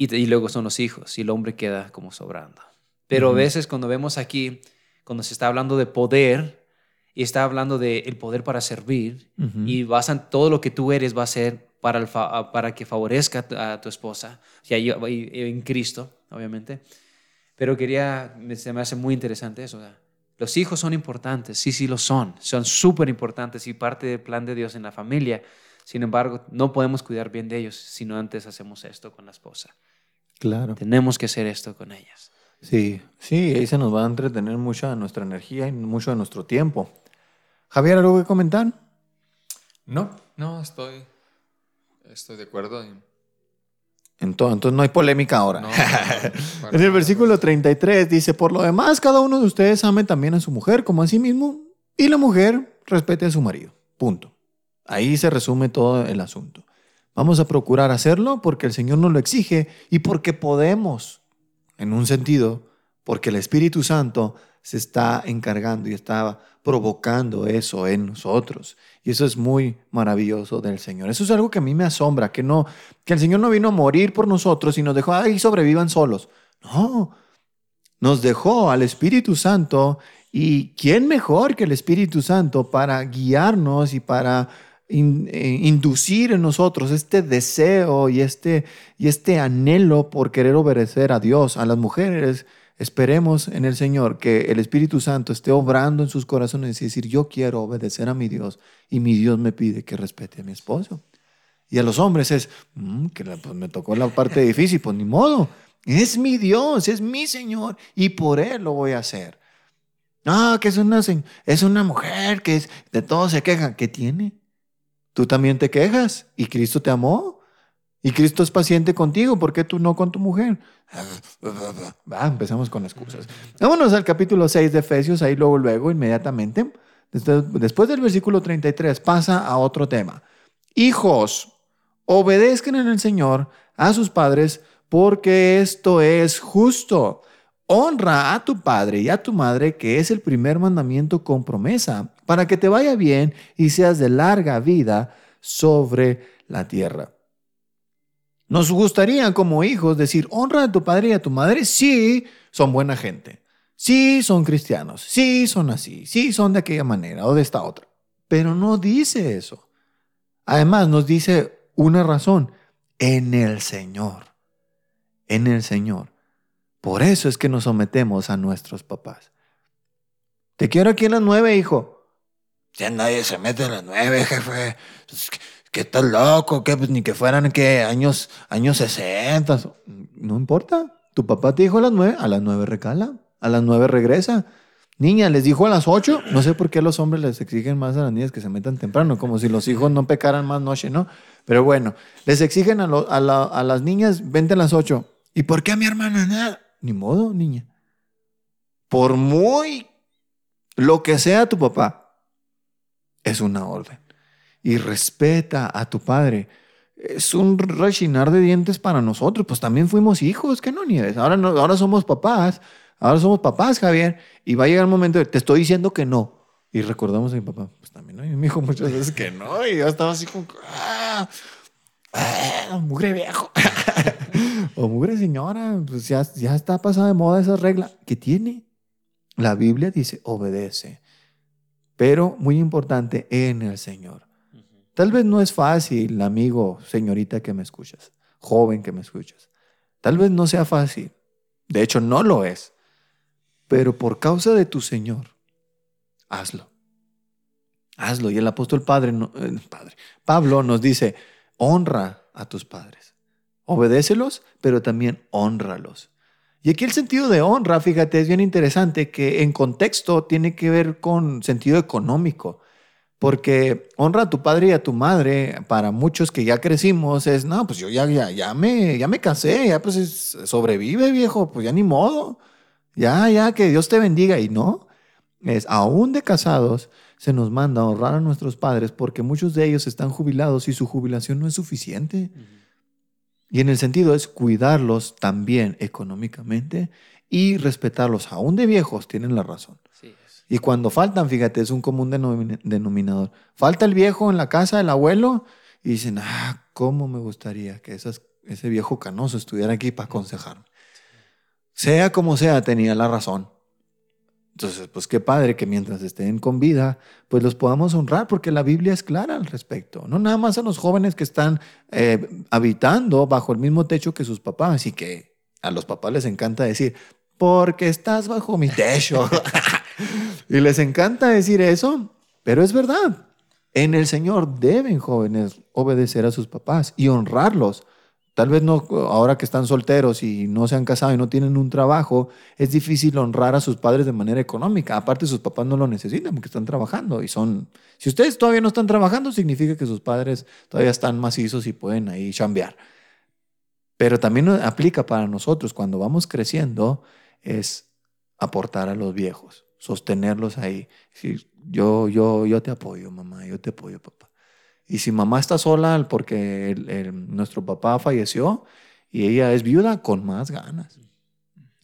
Y, y luego son los hijos y el hombre queda como sobrando. Pero a
Ujú.
veces cuando vemos aquí, cuando se está hablando de poder y está hablando de el poder para servir
Ujú.
y basan todo lo que tú eres va a ser para, el fa- para que favorezca a tu- a esposa, y- y en Cristo, obviamente. Pero quería, se me hace muy interesante eso. sea, Los hijos son importantes, sí, sí lo son, son súper importantes y parte del plan de Dios en la familia. Sin embargo, no podemos cuidar bien de ellos si no antes hacemos esto con la esposa.
Claro.
Tenemos que hacer esto con ellas.
Sí, sí, ahí se nos va a entretener mucha nuestra energía y mucho de nuestro tiempo. Javier, ¿algo que comentar?
No, no, estoy, estoy de acuerdo. en-
Entonces, entonces no hay polémica ahora.
No, no, no, para
En el versículo 33 dice, por lo demás, cada uno de ustedes ame también a su mujer como a sí mismo y la mujer respete a su marido. Punto. Ahí se resume todo el asunto. Vamos a procurar hacerlo porque el Señor nos lo exige y porque podemos, en un sentido, porque el Espíritu Santo se está encargando y está provocando eso en nosotros. Y eso es muy maravilloso del Señor. Eso es algo que a mí me asombra, que no que el Señor no vino a morir por nosotros y nos dejó ahí sobrevivan solos. No. Nos dejó al Espíritu Santo y quién mejor que el Espíritu Santo para guiarnos y para eh, inducir en nosotros este deseo y este, y este anhelo por querer obedecer a Dios, a las mujeres. Esperemos en el Señor que el Espíritu Santo esté obrando en sus corazones y decir, yo quiero obedecer a mi Dios y mi Dios me pide que respete a mi esposo. Y a los hombres es, "Mm, que pues me tocó la parte difícil, pues ni modo. Es mi Dios, es mi Señor y por Él lo voy a hacer. Ah, que es una, es una mujer que es, de todo se queja. ¿Qué tiene? Tú también te quejas y Cristo te amó y Cristo es paciente contigo. ¿Por qué tú no con tu mujer? Va, empezamos con excusas. Vámonos al capítulo 6 de Efesios, ahí luego, luego, inmediatamente. Después del versículo 33 pasa a otro tema. Hijos, obedezcan en el Señor a sus padres porque esto es justo. Honra a tu padre y a tu madre, que es el primer mandamiento con promesa, para que te vaya bien y seas de larga vida sobre la tierra. Nos gustaría como hijos decir, honra a tu padre y a tu madre, sí, son buena gente, sí, son cristianos, sí, son así, sí, son de aquella manera o de esta otra. Pero no dice eso. Además, nos dice una razón, en el Señor, en el Señor. Por eso es que nos sometemos a nuestros papás. Te quiero aquí en las nueve, hijo. Ya nadie se mete en las nueve, jefe. Es que- estás loco, que pues, ni que fueran que años, años 60. No importa. Tu papá te dijo a las nueve, a las nueve recala, a las nueve regresa. Niña, les dijo a las ocho. No sé por qué los hombres les exigen más a las niñas que se metan temprano, como si los hijos no pecaran más noche, ¿no? Pero bueno, les exigen a, lo- a la- a las niñas, vente a las ocho. ¿Y por qué a mi hermana nada? Ni modo, niña. Por muy lo que sea tu papá, es una orden. Y respeta a tu padre. Es un rechinar de dientes para nosotros. Pues también fuimos hijos, ¿qué no, Nieves? Ahora, no, ahora somos papás. Ahora somos papás, Javier. Y va a llegar el momento de, te estoy diciendo que no. Y recordamos a mi papá, pues también, ¿no? Y me dijo muchas veces que no. Y yo estaba así como, ah, ah, mugre viejo. o mugre señora, pues ya, ya está pasada de moda esa regla. ¿Qué tiene? La Biblia dice, obedece. Pero, muy importante, en el Señor. Tal vez no es fácil, amigo, señorita que me escuchas, joven que me escuchas. Tal vez no sea fácil. De hecho, no lo es. Pero por causa de tu Señor, hazlo. Hazlo. Y el apóstol padre, no- eh, padre, Pablo nos dice, honra a tus padres. Obedécelos, pero también honralos. Y aquí el sentido de honra, fíjate, es bien interesante que en contexto tiene que ver con sentido económico. Porque honra a tu padre y a tu madre, para muchos que ya crecimos, es, no, pues yo ya, ya, ya, me, ya me casé, ya pues es- sobrevive viejo, pues ya ni modo. Ya, ya, que Dios te bendiga. Y no, es aún de casados, se nos manda a honrar a nuestros padres porque muchos de ellos están jubilados y su jubilación no es suficiente. Y en el sentido es cuidarlos también económicamente y respetarlos, aún de viejos, tienen la razón.
Sí.
Y cuando faltan, fíjate, es un común denomin- denominador. Falta el viejo en la casa del abuelo y dicen, ah, cómo me gustaría que esas- ese viejo canoso estuviera aquí para aconsejarme. Sea como sea, tenía la razón. Entonces, pues qué padre que mientras estén con vida, pues los podamos honrar, porque la Biblia es clara al respecto. No nada más a los jóvenes que están eh, habitando bajo el mismo techo que sus papás y que a los papás les encanta decir, porque estás bajo mi techo. y les encanta decir eso, pero es verdad. En el Señor deben jóvenes obedecer a sus papás y honrarlos. Tal vez no, ahora que están solteros y no se han casado y no tienen un trabajo, es difícil honrar a sus padres de manera económica. Aparte, sus papás no lo necesitan porque están trabajando y son. Si ustedes todavía no están trabajando, significa que sus padres todavía están macizos y pueden ahí chambear. Pero también aplica para nosotros cuando vamos creciendo, es aportar a los viejos, sostenerlos ahí. yo, yo, yo te apoyo, mamá, yo te apoyo, papá. Y si mamá está sola porque nuestro papá falleció y ella es viuda, con más ganas.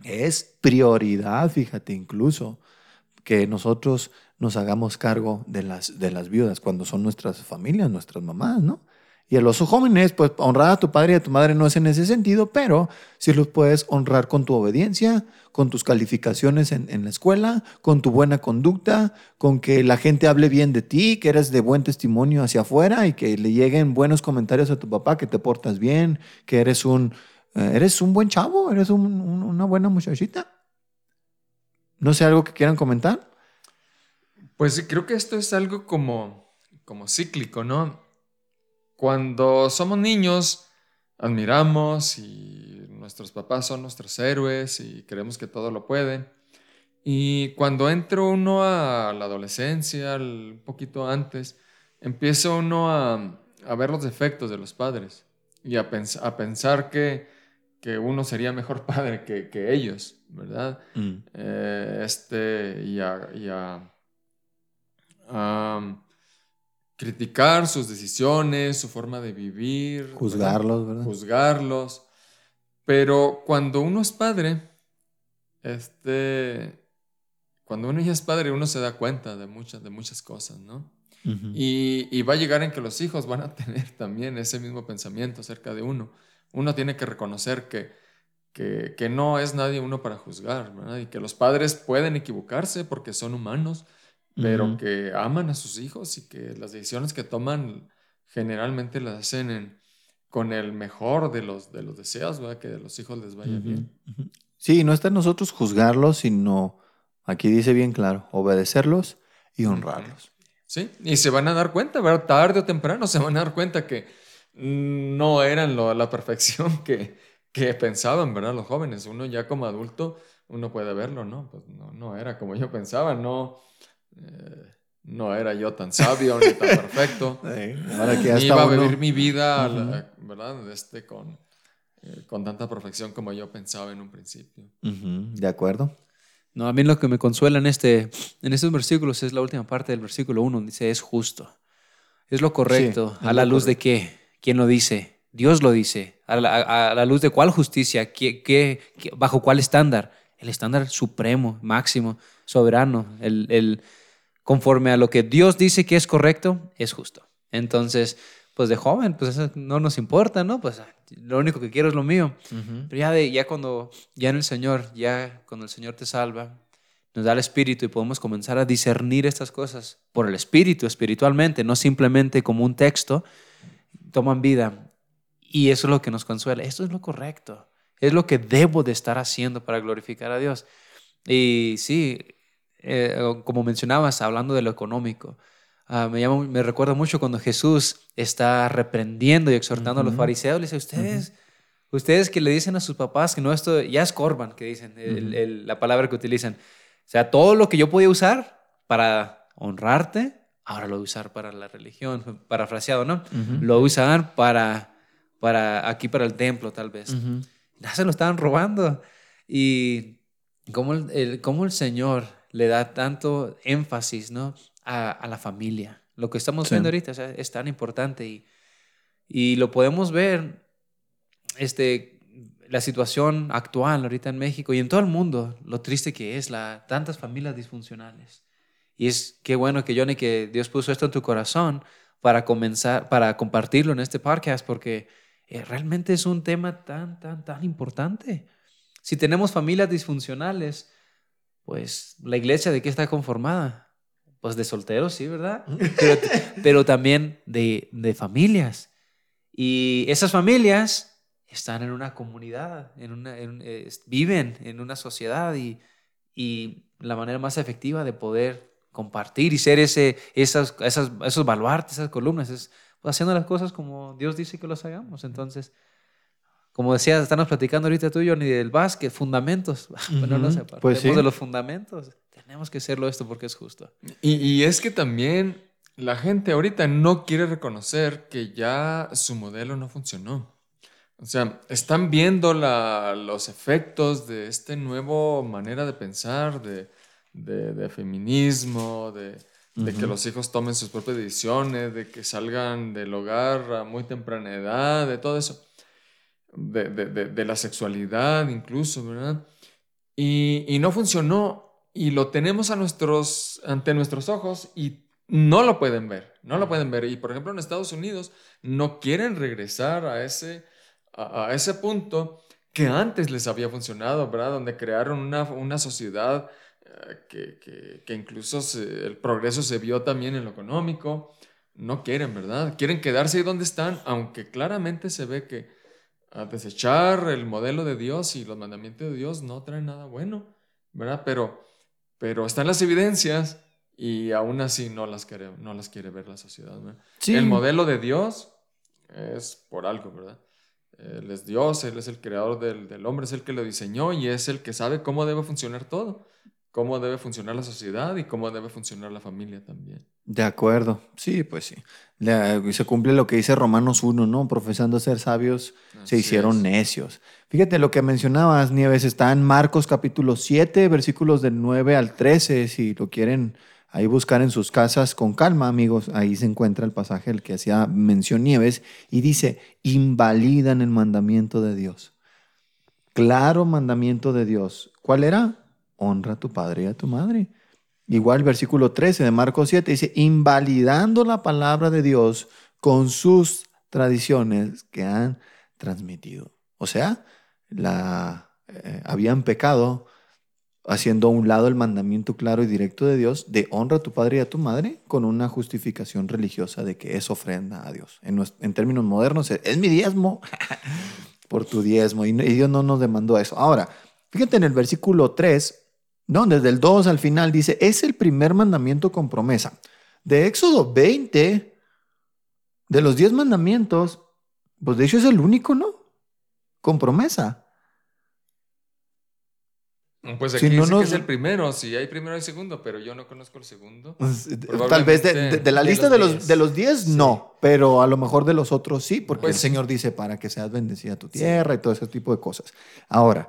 Es prioridad, fíjate, incluso que nosotros nos hagamos cargo de las, de las viudas cuando son nuestras familias, nuestras mamás, ¿no? Y a los jóvenes, pues honrar a tu padre y a tu madre no es en ese sentido, pero sí los puedes honrar con tu obediencia, con tus calificaciones en, en, la escuela, con tu buena conducta, con que la gente hable bien de ti, que eres de buen testimonio hacia afuera y que le lleguen buenos comentarios a tu papá, que te portas bien, que eres un, eh, eres un buen chavo, eres una buena muchachita. No sé, algo que quieran comentar.
Pues creo que esto es algo como, como cíclico, ¿no? Cuando somos niños, admiramos y nuestros papás son nuestros héroes y creemos que todo lo pueden. Y cuando entra uno a la adolescencia, un poquito antes, empieza uno a, ver los defectos de los padres y a, a pensar que, que, uno sería mejor padre que, que ellos, ¿verdad? Mm. Eh, este, y a, y a criticar sus decisiones, su forma de vivir.
Juzgarlos, ¿verdad?
Juzgarlos. Pero cuando uno es padre, este, cuando uno ya es padre, uno se da cuenta de muchas, de muchas cosas, ¿no? y, va a llegar en que los hijos van a tener también ese mismo pensamiento acerca de uno. Uno tiene que reconocer que, que, que no es nadie uno para juzgar, ¿verdad? Y que los padres pueden equivocarse porque son humanos pero que aman a sus hijos y que las decisiones que toman generalmente las hacen con el mejor de los, de los deseos, ¿verdad? que a los hijos les vaya bien.
Sí, no está en nosotros juzgarlos, sino, aquí dice bien claro, obedecerlos y honrarlos.
Sí, y se van a dar cuenta, ¿verdad? tarde o temprano se van a dar cuenta que no eran la perfección que, que pensaban, ¿verdad? Los jóvenes. Uno ya como adulto, uno puede verlo, ¿no? Pues no, no era como yo pensaba, no, eh, no era yo tan sabio ni tan perfecto. ahora que iba a vivir mi vida, ¿verdad? Este, con, eh, con tanta perfección como yo pensaba en un principio.
De acuerdo.
No, a mí lo que me consuela en, este, en estos versículos es la última parte del versículo 1, dice, es justo. Es lo correcto. ¿A la luz de qué? ¿Quién lo dice? Dios lo dice. ¿A la, luz de cuál justicia? ¿Qué, qué, bajo cuál estándar? El estándar supremo, máximo, soberano. El, el, conforme a lo que Dios dice que es correcto, es justo. Entonces, pues de joven, pues eso no nos importa, ¿no? Pues lo único que quiero es lo mío. Pero ya, de, ya cuando, ya en el Señor, ya cuando el Señor te salva, nos da el Espíritu y podemos comenzar a discernir estas cosas por el Espíritu, espiritualmente, no simplemente como un texto, toman vida. Y eso es lo que nos consuela. Esto es lo correcto. Es lo que debo de estar haciendo para glorificar a Dios. Y sí, eh, como mencionabas, hablando de lo económico, ah, me, llama, me recuerda mucho cuando Jesús está reprendiendo y exhortando a los fariseos, le dice, ustedes, ustedes que le dicen a sus papás que no esto, ya es corban, que dicen, la palabra que utilizan. O sea, todo lo que yo podía usar para honrarte, ahora lo voy a usar para la religión, parafraseado, ¿no? Lo voy a usar para, para, aquí para el templo, tal vez. Ya se lo estaban robando. Y cómo el, cómo el Señor le da tanto énfasis ¿no? a, la familia. Lo que estamos viendo ahorita es tan importante y, y lo podemos ver, este, la situación actual ahorita en México y en todo el mundo, lo triste que es, la, tantas familias disfuncionales. Y es qué bueno que Johnny, que Dios puso esto en tu corazón para comenzar, para compartirlo en este podcast, porque eh, realmente es un tema tan, tan, tan importante. Si tenemos familias disfuncionales, pues la iglesia de qué está conformada? Pues de solteros, sí, ¿verdad? Pero, también de, familias. Y esas familias están en una comunidad, en una, viven en una sociedad y, la manera más efectiva de poder compartir y ser ese, esas, esas, esos baluartes, esas columnas, es pues, haciendo las cosas como Dios dice que los hagamos. Entonces, como decías, estamos platicando ahorita tú y yo, ni del básquet, fundamentos. Bueno, no sé,
pues sí.
de los fundamentos. Tenemos que hacerlo esto porque es justo.
Y, y, es que también la gente ahorita no quiere reconocer que ya su modelo no funcionó. O sea, están viendo la, los efectos de esta nueva manera de pensar, de, de, de feminismo, de, de que los hijos tomen sus propias decisiones, de que salgan del hogar a muy temprana edad, de todo eso de, de, de, la sexualidad incluso, ¿verdad? Y, y, no funcionó y lo tenemos a nuestros, ante nuestros ojos y no lo pueden ver, no lo pueden ver. Y por ejemplo en Estados Unidos no quieren regresar a ese, a, a ese punto que antes les había funcionado, ¿verdad? Donde crearon una, una sociedad eh, que, que, que, incluso el progreso se vio también en lo económico. No quieren, ¿verdad? Quieren quedarse ahí donde están, aunque claramente se ve que, a desechar el modelo de Dios y los mandamientos de Dios no traen nada bueno, ¿verdad? Pero, pero están las evidencias y aún así no las quiere, no las quiere ver la sociedad. El modelo de Dios es por algo, ¿verdad? Él es Dios, Él es el creador del, del hombre, es el que lo diseñó y es el que sabe cómo debe funcionar todo cómo debe funcionar la sociedad y cómo debe funcionar la familia también.
De acuerdo, sí, pues sí. se cumple lo que dice Romanos 1, ¿no? Profesando ser sabios, se hicieron necios. Fíjate, lo que mencionabas, Nieves, está en Marcos capítulo 7, versículos del 9 al 13, si lo quieren ahí buscar en sus casas con calma, amigos, ahí se encuentra el pasaje el que hacía mención Nieves, y dice, invalidan el mandamiento de Dios. Claro mandamiento de Dios. ¿Cuál era? Honra a tu padre y a tu madre. Igual versículo 13 de Marcos 7 dice, invalidando la palabra de Dios con sus tradiciones que han transmitido. O sea, la, eh, habían pecado haciendo a un lado el mandamiento claro y directo de Dios de honra a tu padre y a tu madre con una justificación religiosa de que es ofrenda a Dios. En, en términos modernos, es, mi diezmo por tu diezmo y, y Dios no nos demandó eso. Ahora, fíjate en el versículo 3, no, desde el 2 al final dice, es el primer mandamiento con promesa. De Éxodo 20, de los 10 mandamientos, pues de hecho es el único, ¿no? Con promesa.
Pues aquí dice que es el primero, si hay primero hay segundo, pero yo no conozco el segundo.
Pues, tal vez de, la lista de los, de los 10, no, pero a lo mejor de los otros sí, porque pues el Señor dice para que seas bendecida tu tierra y todo ese tipo de cosas. Ahora,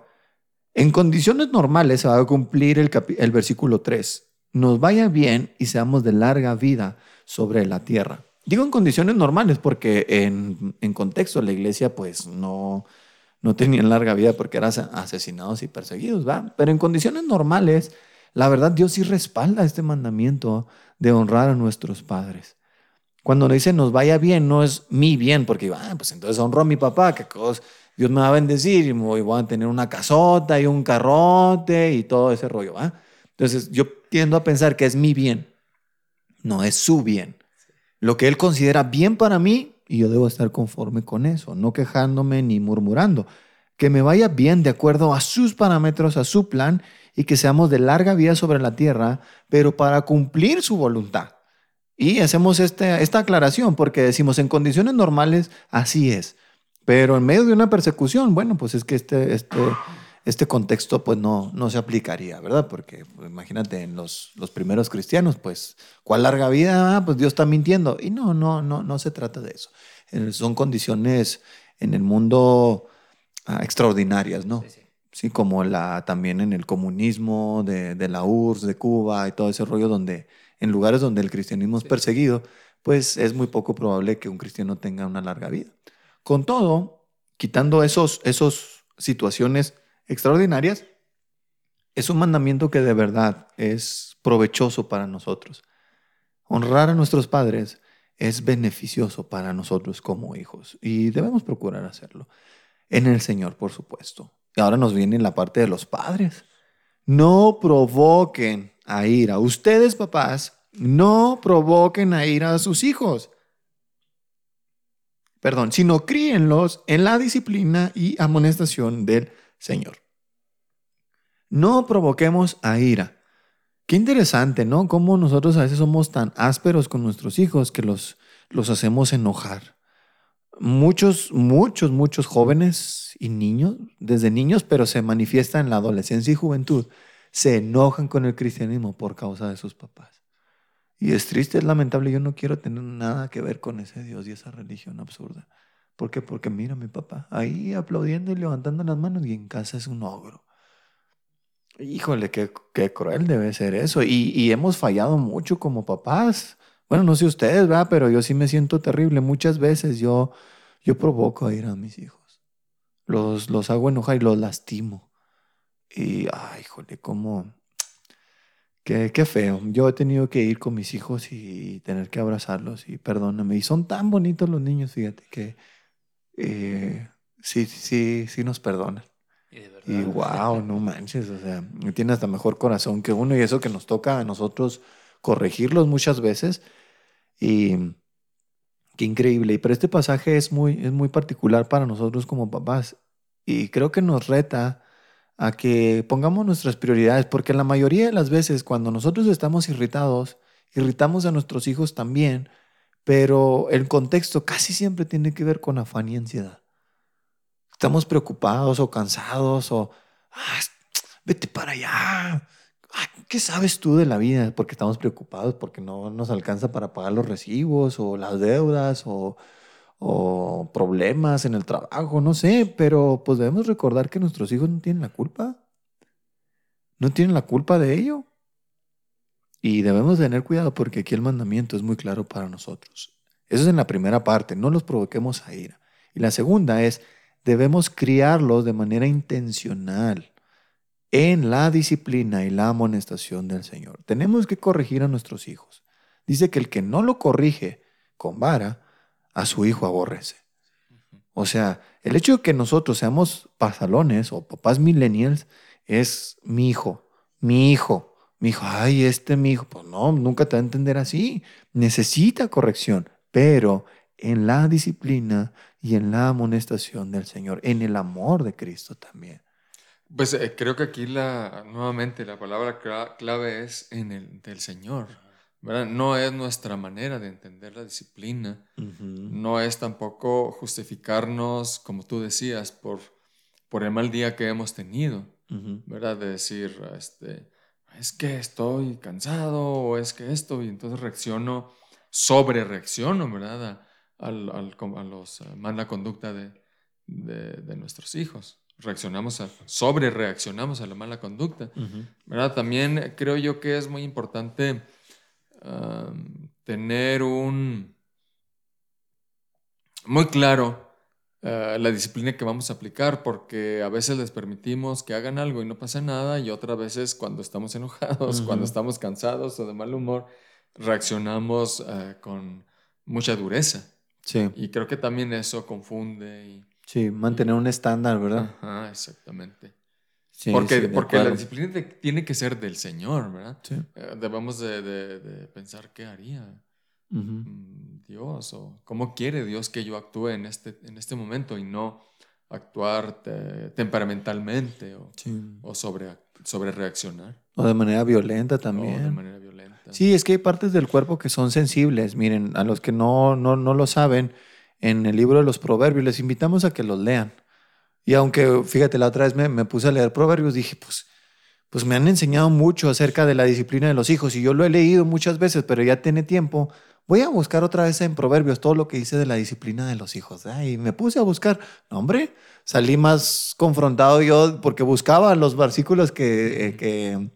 en condiciones normales se va a cumplir el, versículo 3. Nos vaya bien y seamos de larga vida sobre la tierra. Digo en condiciones normales porque en, contexto la iglesia pues no, no tenían larga vida porque eran asesinados y perseguidos, ¿va? Pero en condiciones normales, la verdad Dios sí respalda este mandamiento de honrar a nuestros padres. Cuando le dice nos vaya bien, no es mi bien, porque ah, pues entonces honro a mi papá, que cosa Dios me va a bendecir y voy a tener una casota y un carrote y todo ese rollo. ¿va? Entonces yo tiendo a pensar que es mi bien, no es su bien. Lo que Él considera bien para mí y yo debo estar conforme con eso, no quejándome ni murmurando. Que me vaya bien de acuerdo a sus parámetros, a su plan y que seamos de larga vida sobre la tierra, pero para cumplir su voluntad. Y hacemos esta aclaración porque decimos en condiciones normales así es. Pero en medio de una persecución, bueno, pues es que este, este, este contexto pues no, no se aplicaría, ¿verdad? Porque pues, imagínate, en los, los primeros cristianos, pues, ¿cuál larga vida? Ah, pues Dios está mintiendo. Y no, no, no, no se trata de eso. Son condiciones en el mundo ah, extraordinarias, ¿no? Sí, sí. como la, también en el comunismo de, de, la URSS, de Cuba y todo ese rollo donde en lugares donde el cristianismo es perseguido, pues es muy poco probable que un cristiano tenga una larga vida. Con todo, quitando esos, esos situaciones extraordinarias, es un mandamiento que de verdad es provechoso para nosotros. Honrar a nuestros padres es beneficioso para nosotros como hijos y debemos procurar hacerlo. En el Señor, por supuesto. Y ahora nos viene la parte de los padres. No provoquen a ira. Ustedes, papás, no provoquen a ira a sus hijos perdón, sino críenlos en la disciplina y amonestación del Señor. No provoquemos a ira. Qué interesante, ¿no? Cómo nosotros a veces somos tan ásperos con nuestros hijos que los, los hacemos enojar. Muchos, muchos, muchos jóvenes y niños, desde niños, pero se manifiesta en la adolescencia y juventud, se enojan con el cristianismo por causa de sus papás. Y es triste, es lamentable. Yo no quiero tener nada que ver con ese Dios y esa religión absurda. ¿Por qué? Porque mira mi papá ahí aplaudiendo y levantando las manos y en casa es un ogro. Híjole, qué, qué cruel debe ser eso. Y, y, hemos fallado mucho como papás. Bueno, no sé ustedes, ¿verdad? Pero yo sí me siento terrible. Muchas veces yo, yo provoco a ir a mis hijos. Los, los hago enojar y los lastimo. Y, ay, híjole, cómo... Qué, qué, feo. Yo he tenido que ir con mis hijos y tener que abrazarlos y perdóname. Y son tan bonitos los niños, fíjate, que eh, sí, sí, sí nos perdonan. Y, wow, no manches, o sea, tiene hasta mejor corazón que uno y eso que nos toca a nosotros corregirlos muchas veces. Y qué increíble. Y pero este pasaje es muy, es muy particular para nosotros como papás y creo que nos reta a que pongamos nuestras prioridades, porque la mayoría de las veces cuando nosotros estamos irritados, irritamos a nuestros hijos también, pero el contexto casi siempre tiene que ver con afán y ansiedad. Estamos preocupados o cansados o, vete para allá. ¿Qué sabes tú de la vida? Porque estamos preocupados porque no nos alcanza para pagar los recibos o las deudas o, o problemas en el trabajo, no sé, pero pues debemos recordar que nuestros hijos no tienen la culpa. No tienen la culpa de ello. Y debemos tener cuidado porque aquí el mandamiento es muy claro para nosotros. Eso es en la primera parte, no los provoquemos a ira. Y la segunda es, debemos criarlos de manera intencional en la disciplina y la amonestación del Señor. Tenemos que corregir a nuestros hijos. Dice que el que no lo corrige con vara, a su hijo aborrece. O sea, el hecho de que nosotros seamos pasalones o papás millennials es mi hijo, mi hijo, mi hijo, ay, este mi hijo, pues no, nunca te va a entender así. Necesita corrección, pero en la disciplina y en la amonestación del Señor, en el amor de Cristo también.
Pues eh, creo que aquí la, nuevamente la palabra clave es en el del Señor. No es nuestra manera de entender la disciplina, no es tampoco justificarnos, como tú decías, por, por el mal día que hemos tenido, ¿verdad? De decir, este, es que estoy cansado o es que esto, y entonces reacciono, sobre reacciono, ¿verdad? A, los mala conducta de, de, nuestros hijos. Reaccionamos a, sobre reaccionamos a la mala conducta, ¿verdad? También creo yo que es muy importante tener un muy claro eh, la disciplina que vamos a aplicar, porque a veces les permitimos que hagan algo y no pasa nada, y otras veces cuando estamos enojados, cuando estamos cansados o de mal humor, reaccionamos eh, con mucha dureza.
Sí.
Y creo que también eso confunde. Y,
sí, mantener un estándar, ¿verdad?
Ajá, exactamente porque porque la disciplina tiene que ser del Señor, ¿verdad? Eh, debemos de, pensar qué haría mm, Dios o cómo quiere Dios que yo actúe en este, en este momento y no actuar temperamentalmente o, o, sobre, sobre reaccionar.
O de manera violenta también.
O de manera violenta.
Sí, es que hay partes del cuerpo que son sensibles. Miren, a los que no, no, no lo saben, en el libro de los proverbios les invitamos a que los lean. Y aunque, fíjate, la otra vez me, puse a leer proverbios, dije, pues, pues me han enseñado mucho acerca de la disciplina de los hijos y yo lo he leído muchas veces, pero ya tiene tiempo. Voy a buscar otra vez en proverbios todo lo que dice de la disciplina de los hijos. Y me puse a buscar, hombre, salí más confrontado yo porque buscaba los versículos que, que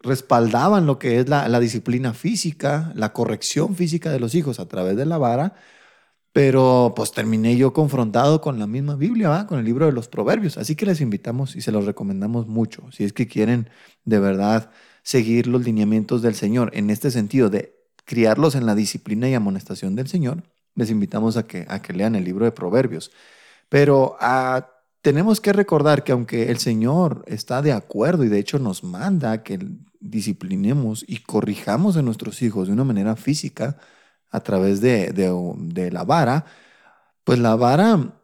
respaldaban lo que es la, la disciplina física, la corrección física de los hijos a través de la vara pero pues terminé yo confrontado con la misma Biblia, con el libro de los Proverbios. Así que les invitamos y se los recomendamos mucho. Si es que quieren de verdad seguir los lineamientos del Señor en este sentido de criarlos en la disciplina y amonestación del Señor, les invitamos a que, a que lean el libro de Proverbios. Pero ah, tenemos que recordar que aunque el Señor está de acuerdo y de hecho nos manda que disciplinemos y corrijamos a nuestros hijos de una manera física, a través de, de, la vara, pues la vara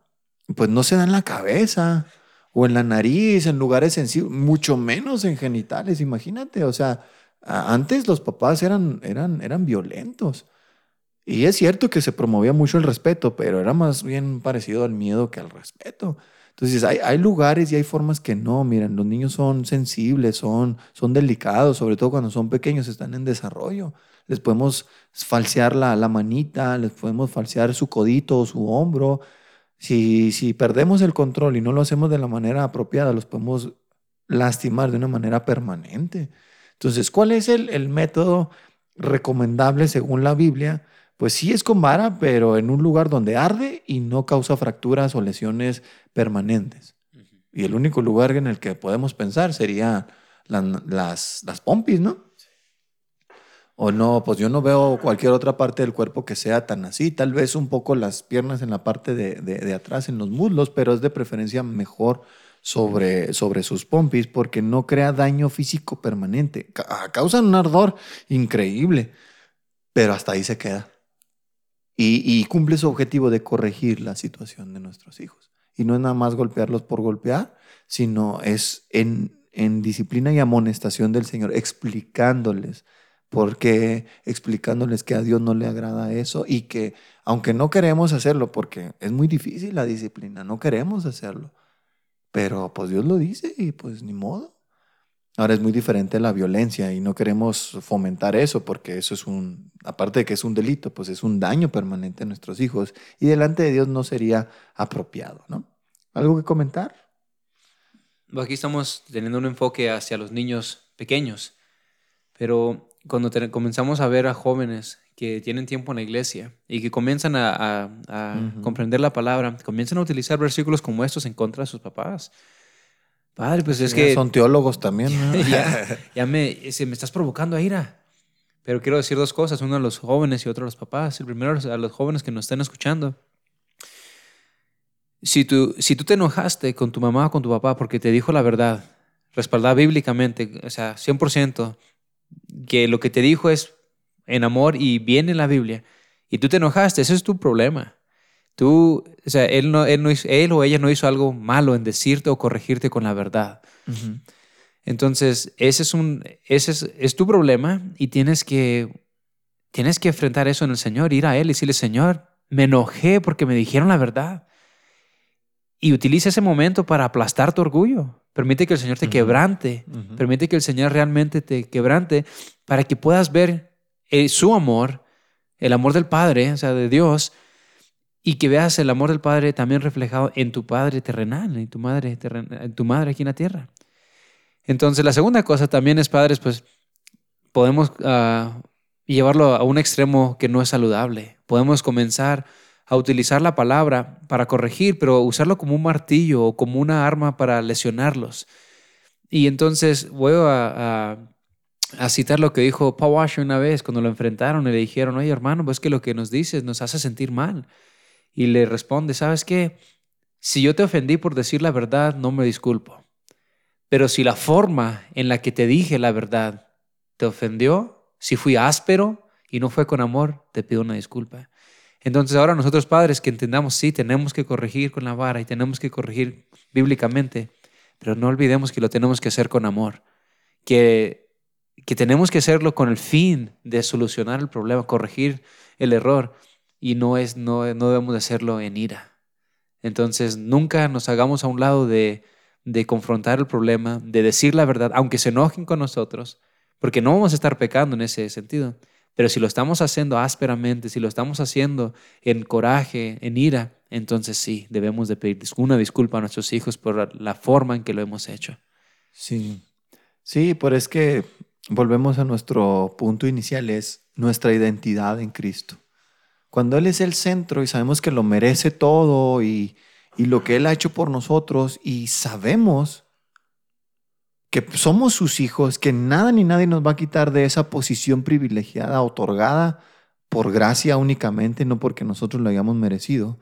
pues no se da en la cabeza. o en la nariz, en lugares sensibles, mucho menos en genitales, imagínate. O sea, antes los papás eran, eran, eran violentos. Y es cierto que se promovía mucho el respeto, pero era más bien parecido al miedo que al respeto. Entonces, hay, lugares y hay formas que no. Miren, los niños son sensibles, son, son delicados, sobre todo cuando son pequeños, están en desarrollo. Les podemos falsear la, la manita, les podemos falsear su codito o su hombro. Si, si perdemos el control y no lo hacemos de la manera apropiada, los podemos lastimar de una manera permanente. Entonces, ¿cuál es el, el método recomendable según la Biblia? Pues sí es con vara, pero en un lugar donde arde y no causa fracturas o lesiones permanentes. Y el único lugar en el que podemos pensar sería las, las pompis, ¿no? O no, pues yo no veo cualquier otra parte del cuerpo que sea tan así. Tal vez un poco las piernas en la parte de, de, atrás, en los muslos, pero es de preferencia mejor sobre, sobre sus pompis porque no crea daño físico permanente. Causan un ardor increíble, pero hasta ahí se queda. Y, y, cumple su objetivo de corregir la situación de nuestros hijos. Y no es nada más golpearlos por golpear, sino es en, en disciplina y amonestación del Señor, explicándoles porque explicándoles que a Dios no le agrada eso y que aunque no queremos hacerlo, porque es muy difícil la disciplina, no queremos hacerlo, pero pues Dios lo dice y pues ni modo. Ahora es muy diferente la violencia y no queremos fomentar eso porque eso es un, aparte de que es un delito, pues es un daño permanente a nuestros hijos y delante de Dios no sería apropiado, ¿no? ¿Algo que comentar?
Aquí estamos teniendo un enfoque hacia los niños pequeños, pero cuando comenzamos a ver a jóvenes que tienen tiempo en la iglesia y que comienzan a, comprender la palabra, comienzan a utilizar versículos como estos en contra de sus papás. Padre, pues es que...
Son teólogos también.
ya, me, se me estás provocando a ira. Pero quiero decir dos cosas, uno a los jóvenes y otro a los papás. El primero a los jóvenes que nos están escuchando. Si tú, si tú te enojaste con tu mamá o con tu papá porque te dijo la verdad, respaldada bíblicamente, o sea, 100%, que lo que te dijo es en amor y bien en la Biblia, y tú te enojaste, ese es tu problema. Tú, o sea, él, no, él, no él o ella no hizo algo malo en decirte o corregirte con la verdad. Entonces, ese, es, un, ese es, es, tu problema y tienes que, tienes que enfrentar eso en el Señor, ir a Él y decirle, Señor, me enojé porque me dijeron la verdad. Y utiliza ese momento para aplastar tu orgullo. Permite que el Señor te quebrante. Permite que el Señor realmente te quebrante para que puedas ver eh, su amor, el amor del Padre, o sea, de Dios, y que veas el amor del Padre también reflejado en tu Padre terrenal, en tu madre, en tu madre aquí en la tierra. Entonces, la segunda cosa también es, padres, pues podemos ah, llevarlo a un extremo que no es saludable. Podemos comenzar a utilizar la palabra para corregir, pero usarlo como un martillo o como una arma para lesionarlos. Y entonces voy a, citar lo que dijo Paul Washer una vez cuando lo enfrentaron y le dijeron, oye hermano, pues que lo que nos dices nos hace sentir mal. Y le responde, ¿sabes qué? Si yo te ofendí por decir la verdad, no me disculpo. Pero si la forma en la que te dije la verdad te ofendió, si fui áspero y no fue con amor, te pido una disculpa. Entonces ahora nosotros padres que entendamos, sí, tenemos que corregir con la vara y tenemos que corregir bíblicamente, pero no olvidemos que lo tenemos que hacer con amor, que, que tenemos que hacerlo con el fin de solucionar el problema, corregir el error y no, es, no, no debemos de hacerlo en ira. Entonces nunca nos hagamos a un lado de, de confrontar el problema, de decir la verdad, aunque se enojen con nosotros, porque no vamos a estar pecando en ese sentido. Pero si lo estamos haciendo ásperamente, si lo estamos haciendo en coraje, en ira, entonces sí, debemos de pedir una disculpa a nuestros hijos por la forma en que lo hemos hecho.
Sí, sí, pero es que volvemos a nuestro punto inicial, es nuestra identidad en Cristo. Cuando Él es el centro y sabemos que lo merece todo y, y lo que Él ha hecho por nosotros y sabemos que somos sus hijos, que nada ni nadie nos va a quitar de esa posición privilegiada, otorgada por gracia únicamente, no porque nosotros lo hayamos merecido.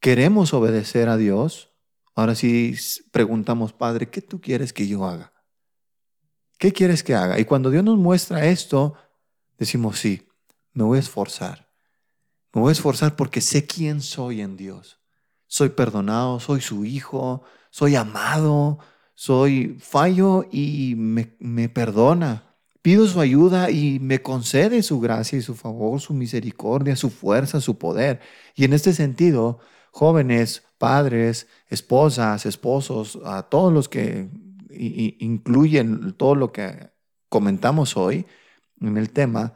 Queremos obedecer a Dios. Ahora sí preguntamos, Padre, ¿qué tú quieres que yo haga? ¿Qué quieres que haga? Y cuando Dios nos muestra esto, decimos, sí, me voy a esforzar. Me voy a esforzar porque sé quién soy en Dios. soy perdonado, soy su hijo, soy amado, soy fallo y me, me perdona. Pido su ayuda y me concede su gracia y su favor, su misericordia, su fuerza, su poder. Y en este sentido, jóvenes, padres, esposas, esposos, a todos los que incluyen todo lo que comentamos hoy en el tema,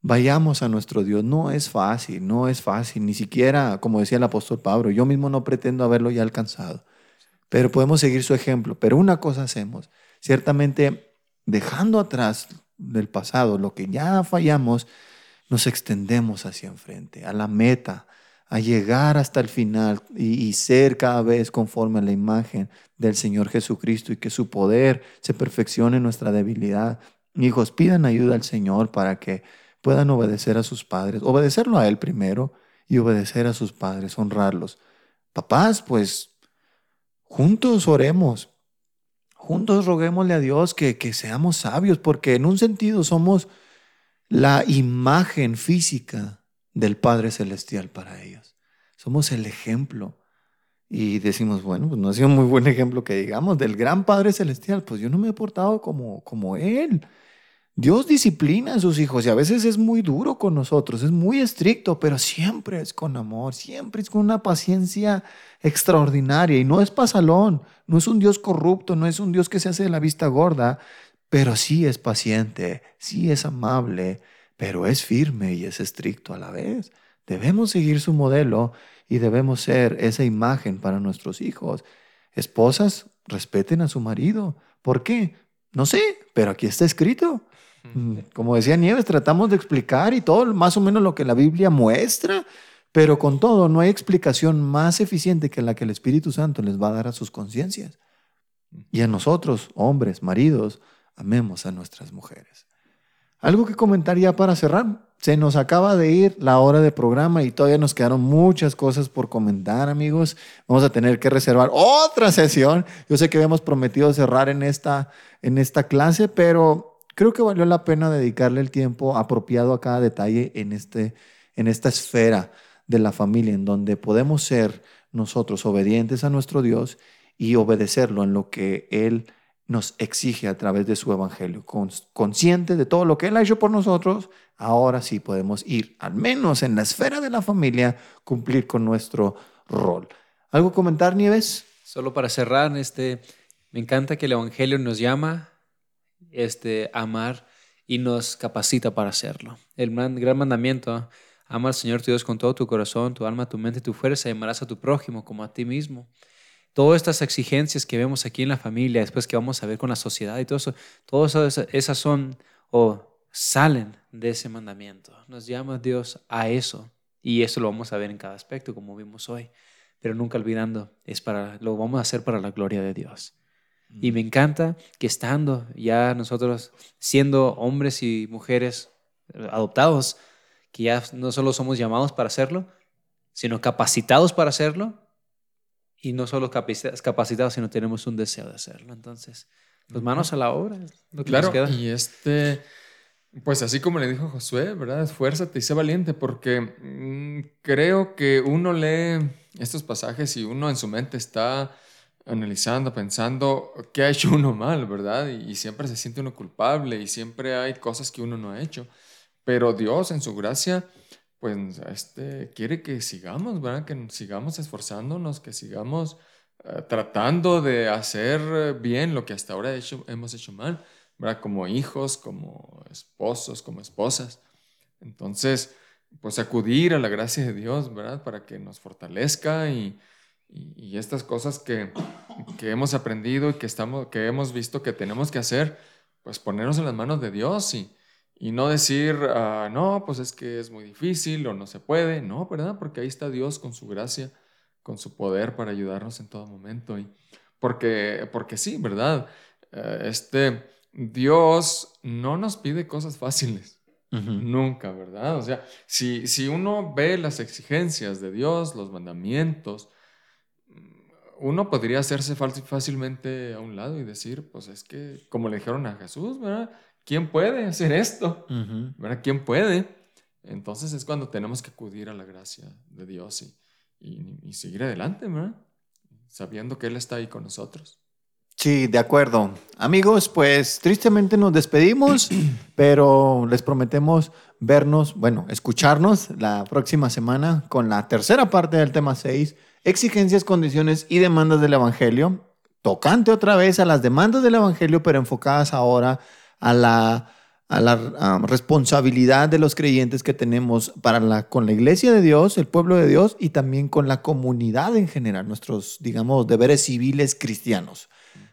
vayamos a nuestro Dios. No es fácil, no es fácil, ni siquiera, como decía el apóstol Pablo, yo mismo no pretendo haberlo ya alcanzado, pero podemos seguir su ejemplo. Pero una cosa hacemos, ciertamente dejando atrás del pasado lo que ya fallamos, nos extendemos hacia enfrente, a la meta, a llegar hasta el final y, ser cada vez conforme a la imagen del Señor Jesucristo y que su poder se perfeccione en nuestra debilidad. Hijos, pidan ayuda al Señor para que puedan obedecer a sus padres, obedecerlo a Él primero y obedecer a sus padres, honrarlos. Papás, pues juntos oremos, juntos roguémosle a Dios que, que seamos sabios, porque en un sentido somos la imagen física del Padre Celestial para ellos. Somos el ejemplo. Y decimos, bueno, pues no ha sido muy buen ejemplo que digamos del gran Padre Celestial, pues yo no me he portado como, como Él. Dios disciplina a sus hijos y a veces es muy duro con nosotros, es muy estricto, pero siempre es con amor, siempre es con una paciencia extraordinaria y no es pasalón, no es un Dios corrupto, no es un Dios que se hace de la vista gorda, pero sí es paciente, sí es amable, pero es firme y es estricto a la vez. Debemos seguir su modelo y debemos ser esa imagen para nuestros hijos. Esposas, respeten a su marido. ¿Por qué? No sé, pero aquí está escrito. Mm, como decía Nieves, tratamos de explicar y todo más o menos lo que la Biblia muestra, pero con todo no hay explicación más eficiente que la que el Espíritu Santo les va a dar a sus conciencias. Y a nosotros, hombres, maridos, amemos a nuestras mujeres. Algo que comentar ya para cerrar. Se nos acaba de ir la hora de programa y todavía nos quedaron muchas cosas por comentar, amigos. Vamos a tener que reservar otra sesión. Yo sé que habíamos prometido cerrar en esta, en esta clase, pero creo que valió la pena dedicarle el tiempo apropiado a cada detalle en, este, en esta esfera de la familia, en donde podemos ser nosotros obedientes a nuestro Dios y obedecerlo en lo que Él nos exige a través de su evangelio. Consciente de todo lo que Él ha hecho por nosotros, ahora sí podemos ir, al menos en la esfera de la familia, cumplir con nuestro rol. ¿Algo comentar, Nieves?
Solo para cerrar, este, me encanta que el evangelio nos llama este, amar y nos capacita para hacerlo. El gran mandamiento, ama al Señor tu Dios con todo tu corazón, tu alma, tu mente, tu fuerza, y amarás a tu prójimo como a ti mismo todas estas exigencias que vemos aquí en la familia, después que vamos a ver con la sociedad y todo eso, todas esas son o salen de ese mandamiento. Nos llama Dios a eso y eso lo vamos a ver en cada aspecto como vimos hoy, pero nunca olvidando, es para, lo vamos a hacer para la gloria de Dios. Y me encanta que estando ya nosotros siendo hombres y mujeres adoptados, que ya no solo somos llamados para hacerlo, sino capacitados para hacerlo, y no solo capacitados, sino tenemos un deseo de hacerlo. Entonces, pues manos a la obra.
claro, y este, pues así como le dijo Josué, ¿verdad? Esfuérzate y sé valiente, porque mm, creo que uno lee estos pasajes y uno en su mente está analizando, pensando qué ha hecho uno mal, ¿verdad? Y, siempre se siente uno culpable y siempre hay cosas que uno no ha hecho. Pero Dios en su gracia pues este, quiere que sigamos, ¿verdad? Que sigamos esforzándonos, que sigamos eh, tratando de hacer bien lo que hasta ahora hemos hecho mal, ¿verdad? Como hijos, como esposos, como esposas. Entonces, pues acudir a la gracia de Dios, ¿verdad? Para que nos fortalezca y, y, estas cosas que, que, hemos aprendido y que, estamos, que hemos visto que tenemos que hacer, pues ponernos en las manos de Dios y, y no decir, ah, no, pues es que es muy difícil o no se puede. No, ¿verdad? Porque ahí está Dios con su gracia, con su poder para ayudarnos en todo momento. Y porque, porque sí, ¿verdad? Eh, este, Dios no nos pide cosas fáciles. Nunca, ¿verdad? O sea, si, si uno ve las exigencias de Dios, los mandamientos, uno podría hacerse fácilmente a un lado y decir, pues es que, como le dijeron a Jesús, ¿verdad? ¿quién puede hacer esto? ¿Verdad? ¿Quién puede? Entonces es cuando tenemos que acudir a la gracia de Dios y, y, y seguir adelante, ¿verdad? Sabiendo que Él está ahí con nosotros.
Sí, de acuerdo. Amigos, pues tristemente nos despedimos, pero les prometemos vernos, bueno, escucharnos la próxima semana con la tercera parte del tema 6, exigencias, condiciones y demandas del Evangelio, tocante otra vez a las demandas del Evangelio, pero enfocadas ahora a la, um, responsabilidad de los creyentes que tenemos para con la iglesia de Dios, el pueblo de Dios y también con la comunidad en general, nuestros, digamos, deberes civiles cristianos.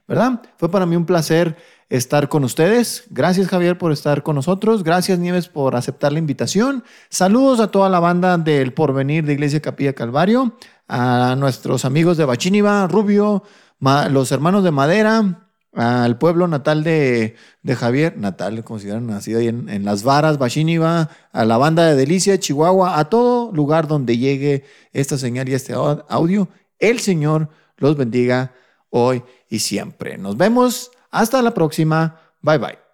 ¿verdad? Fue para mí un placer estar con ustedes. Gracias Javier por estar con nosotros. Gracias Nieves por aceptar la invitación. Saludos a toda la banda del Porvenir de Iglesia Capilla Calvario, a nuestros amigos de Bachíniva, Rubio, los hermanos de Madera, al pueblo natal de, Javier, natal, como si hubieran nacido ahí en, en, Las Varas, Bachíniva, a la banda de Delicia, Chihuahua, a todo lugar donde llegue esta señal y este audio. El Señor los bendiga hoy y siempre. Nos vemos. Hasta la próxima. Bye bye.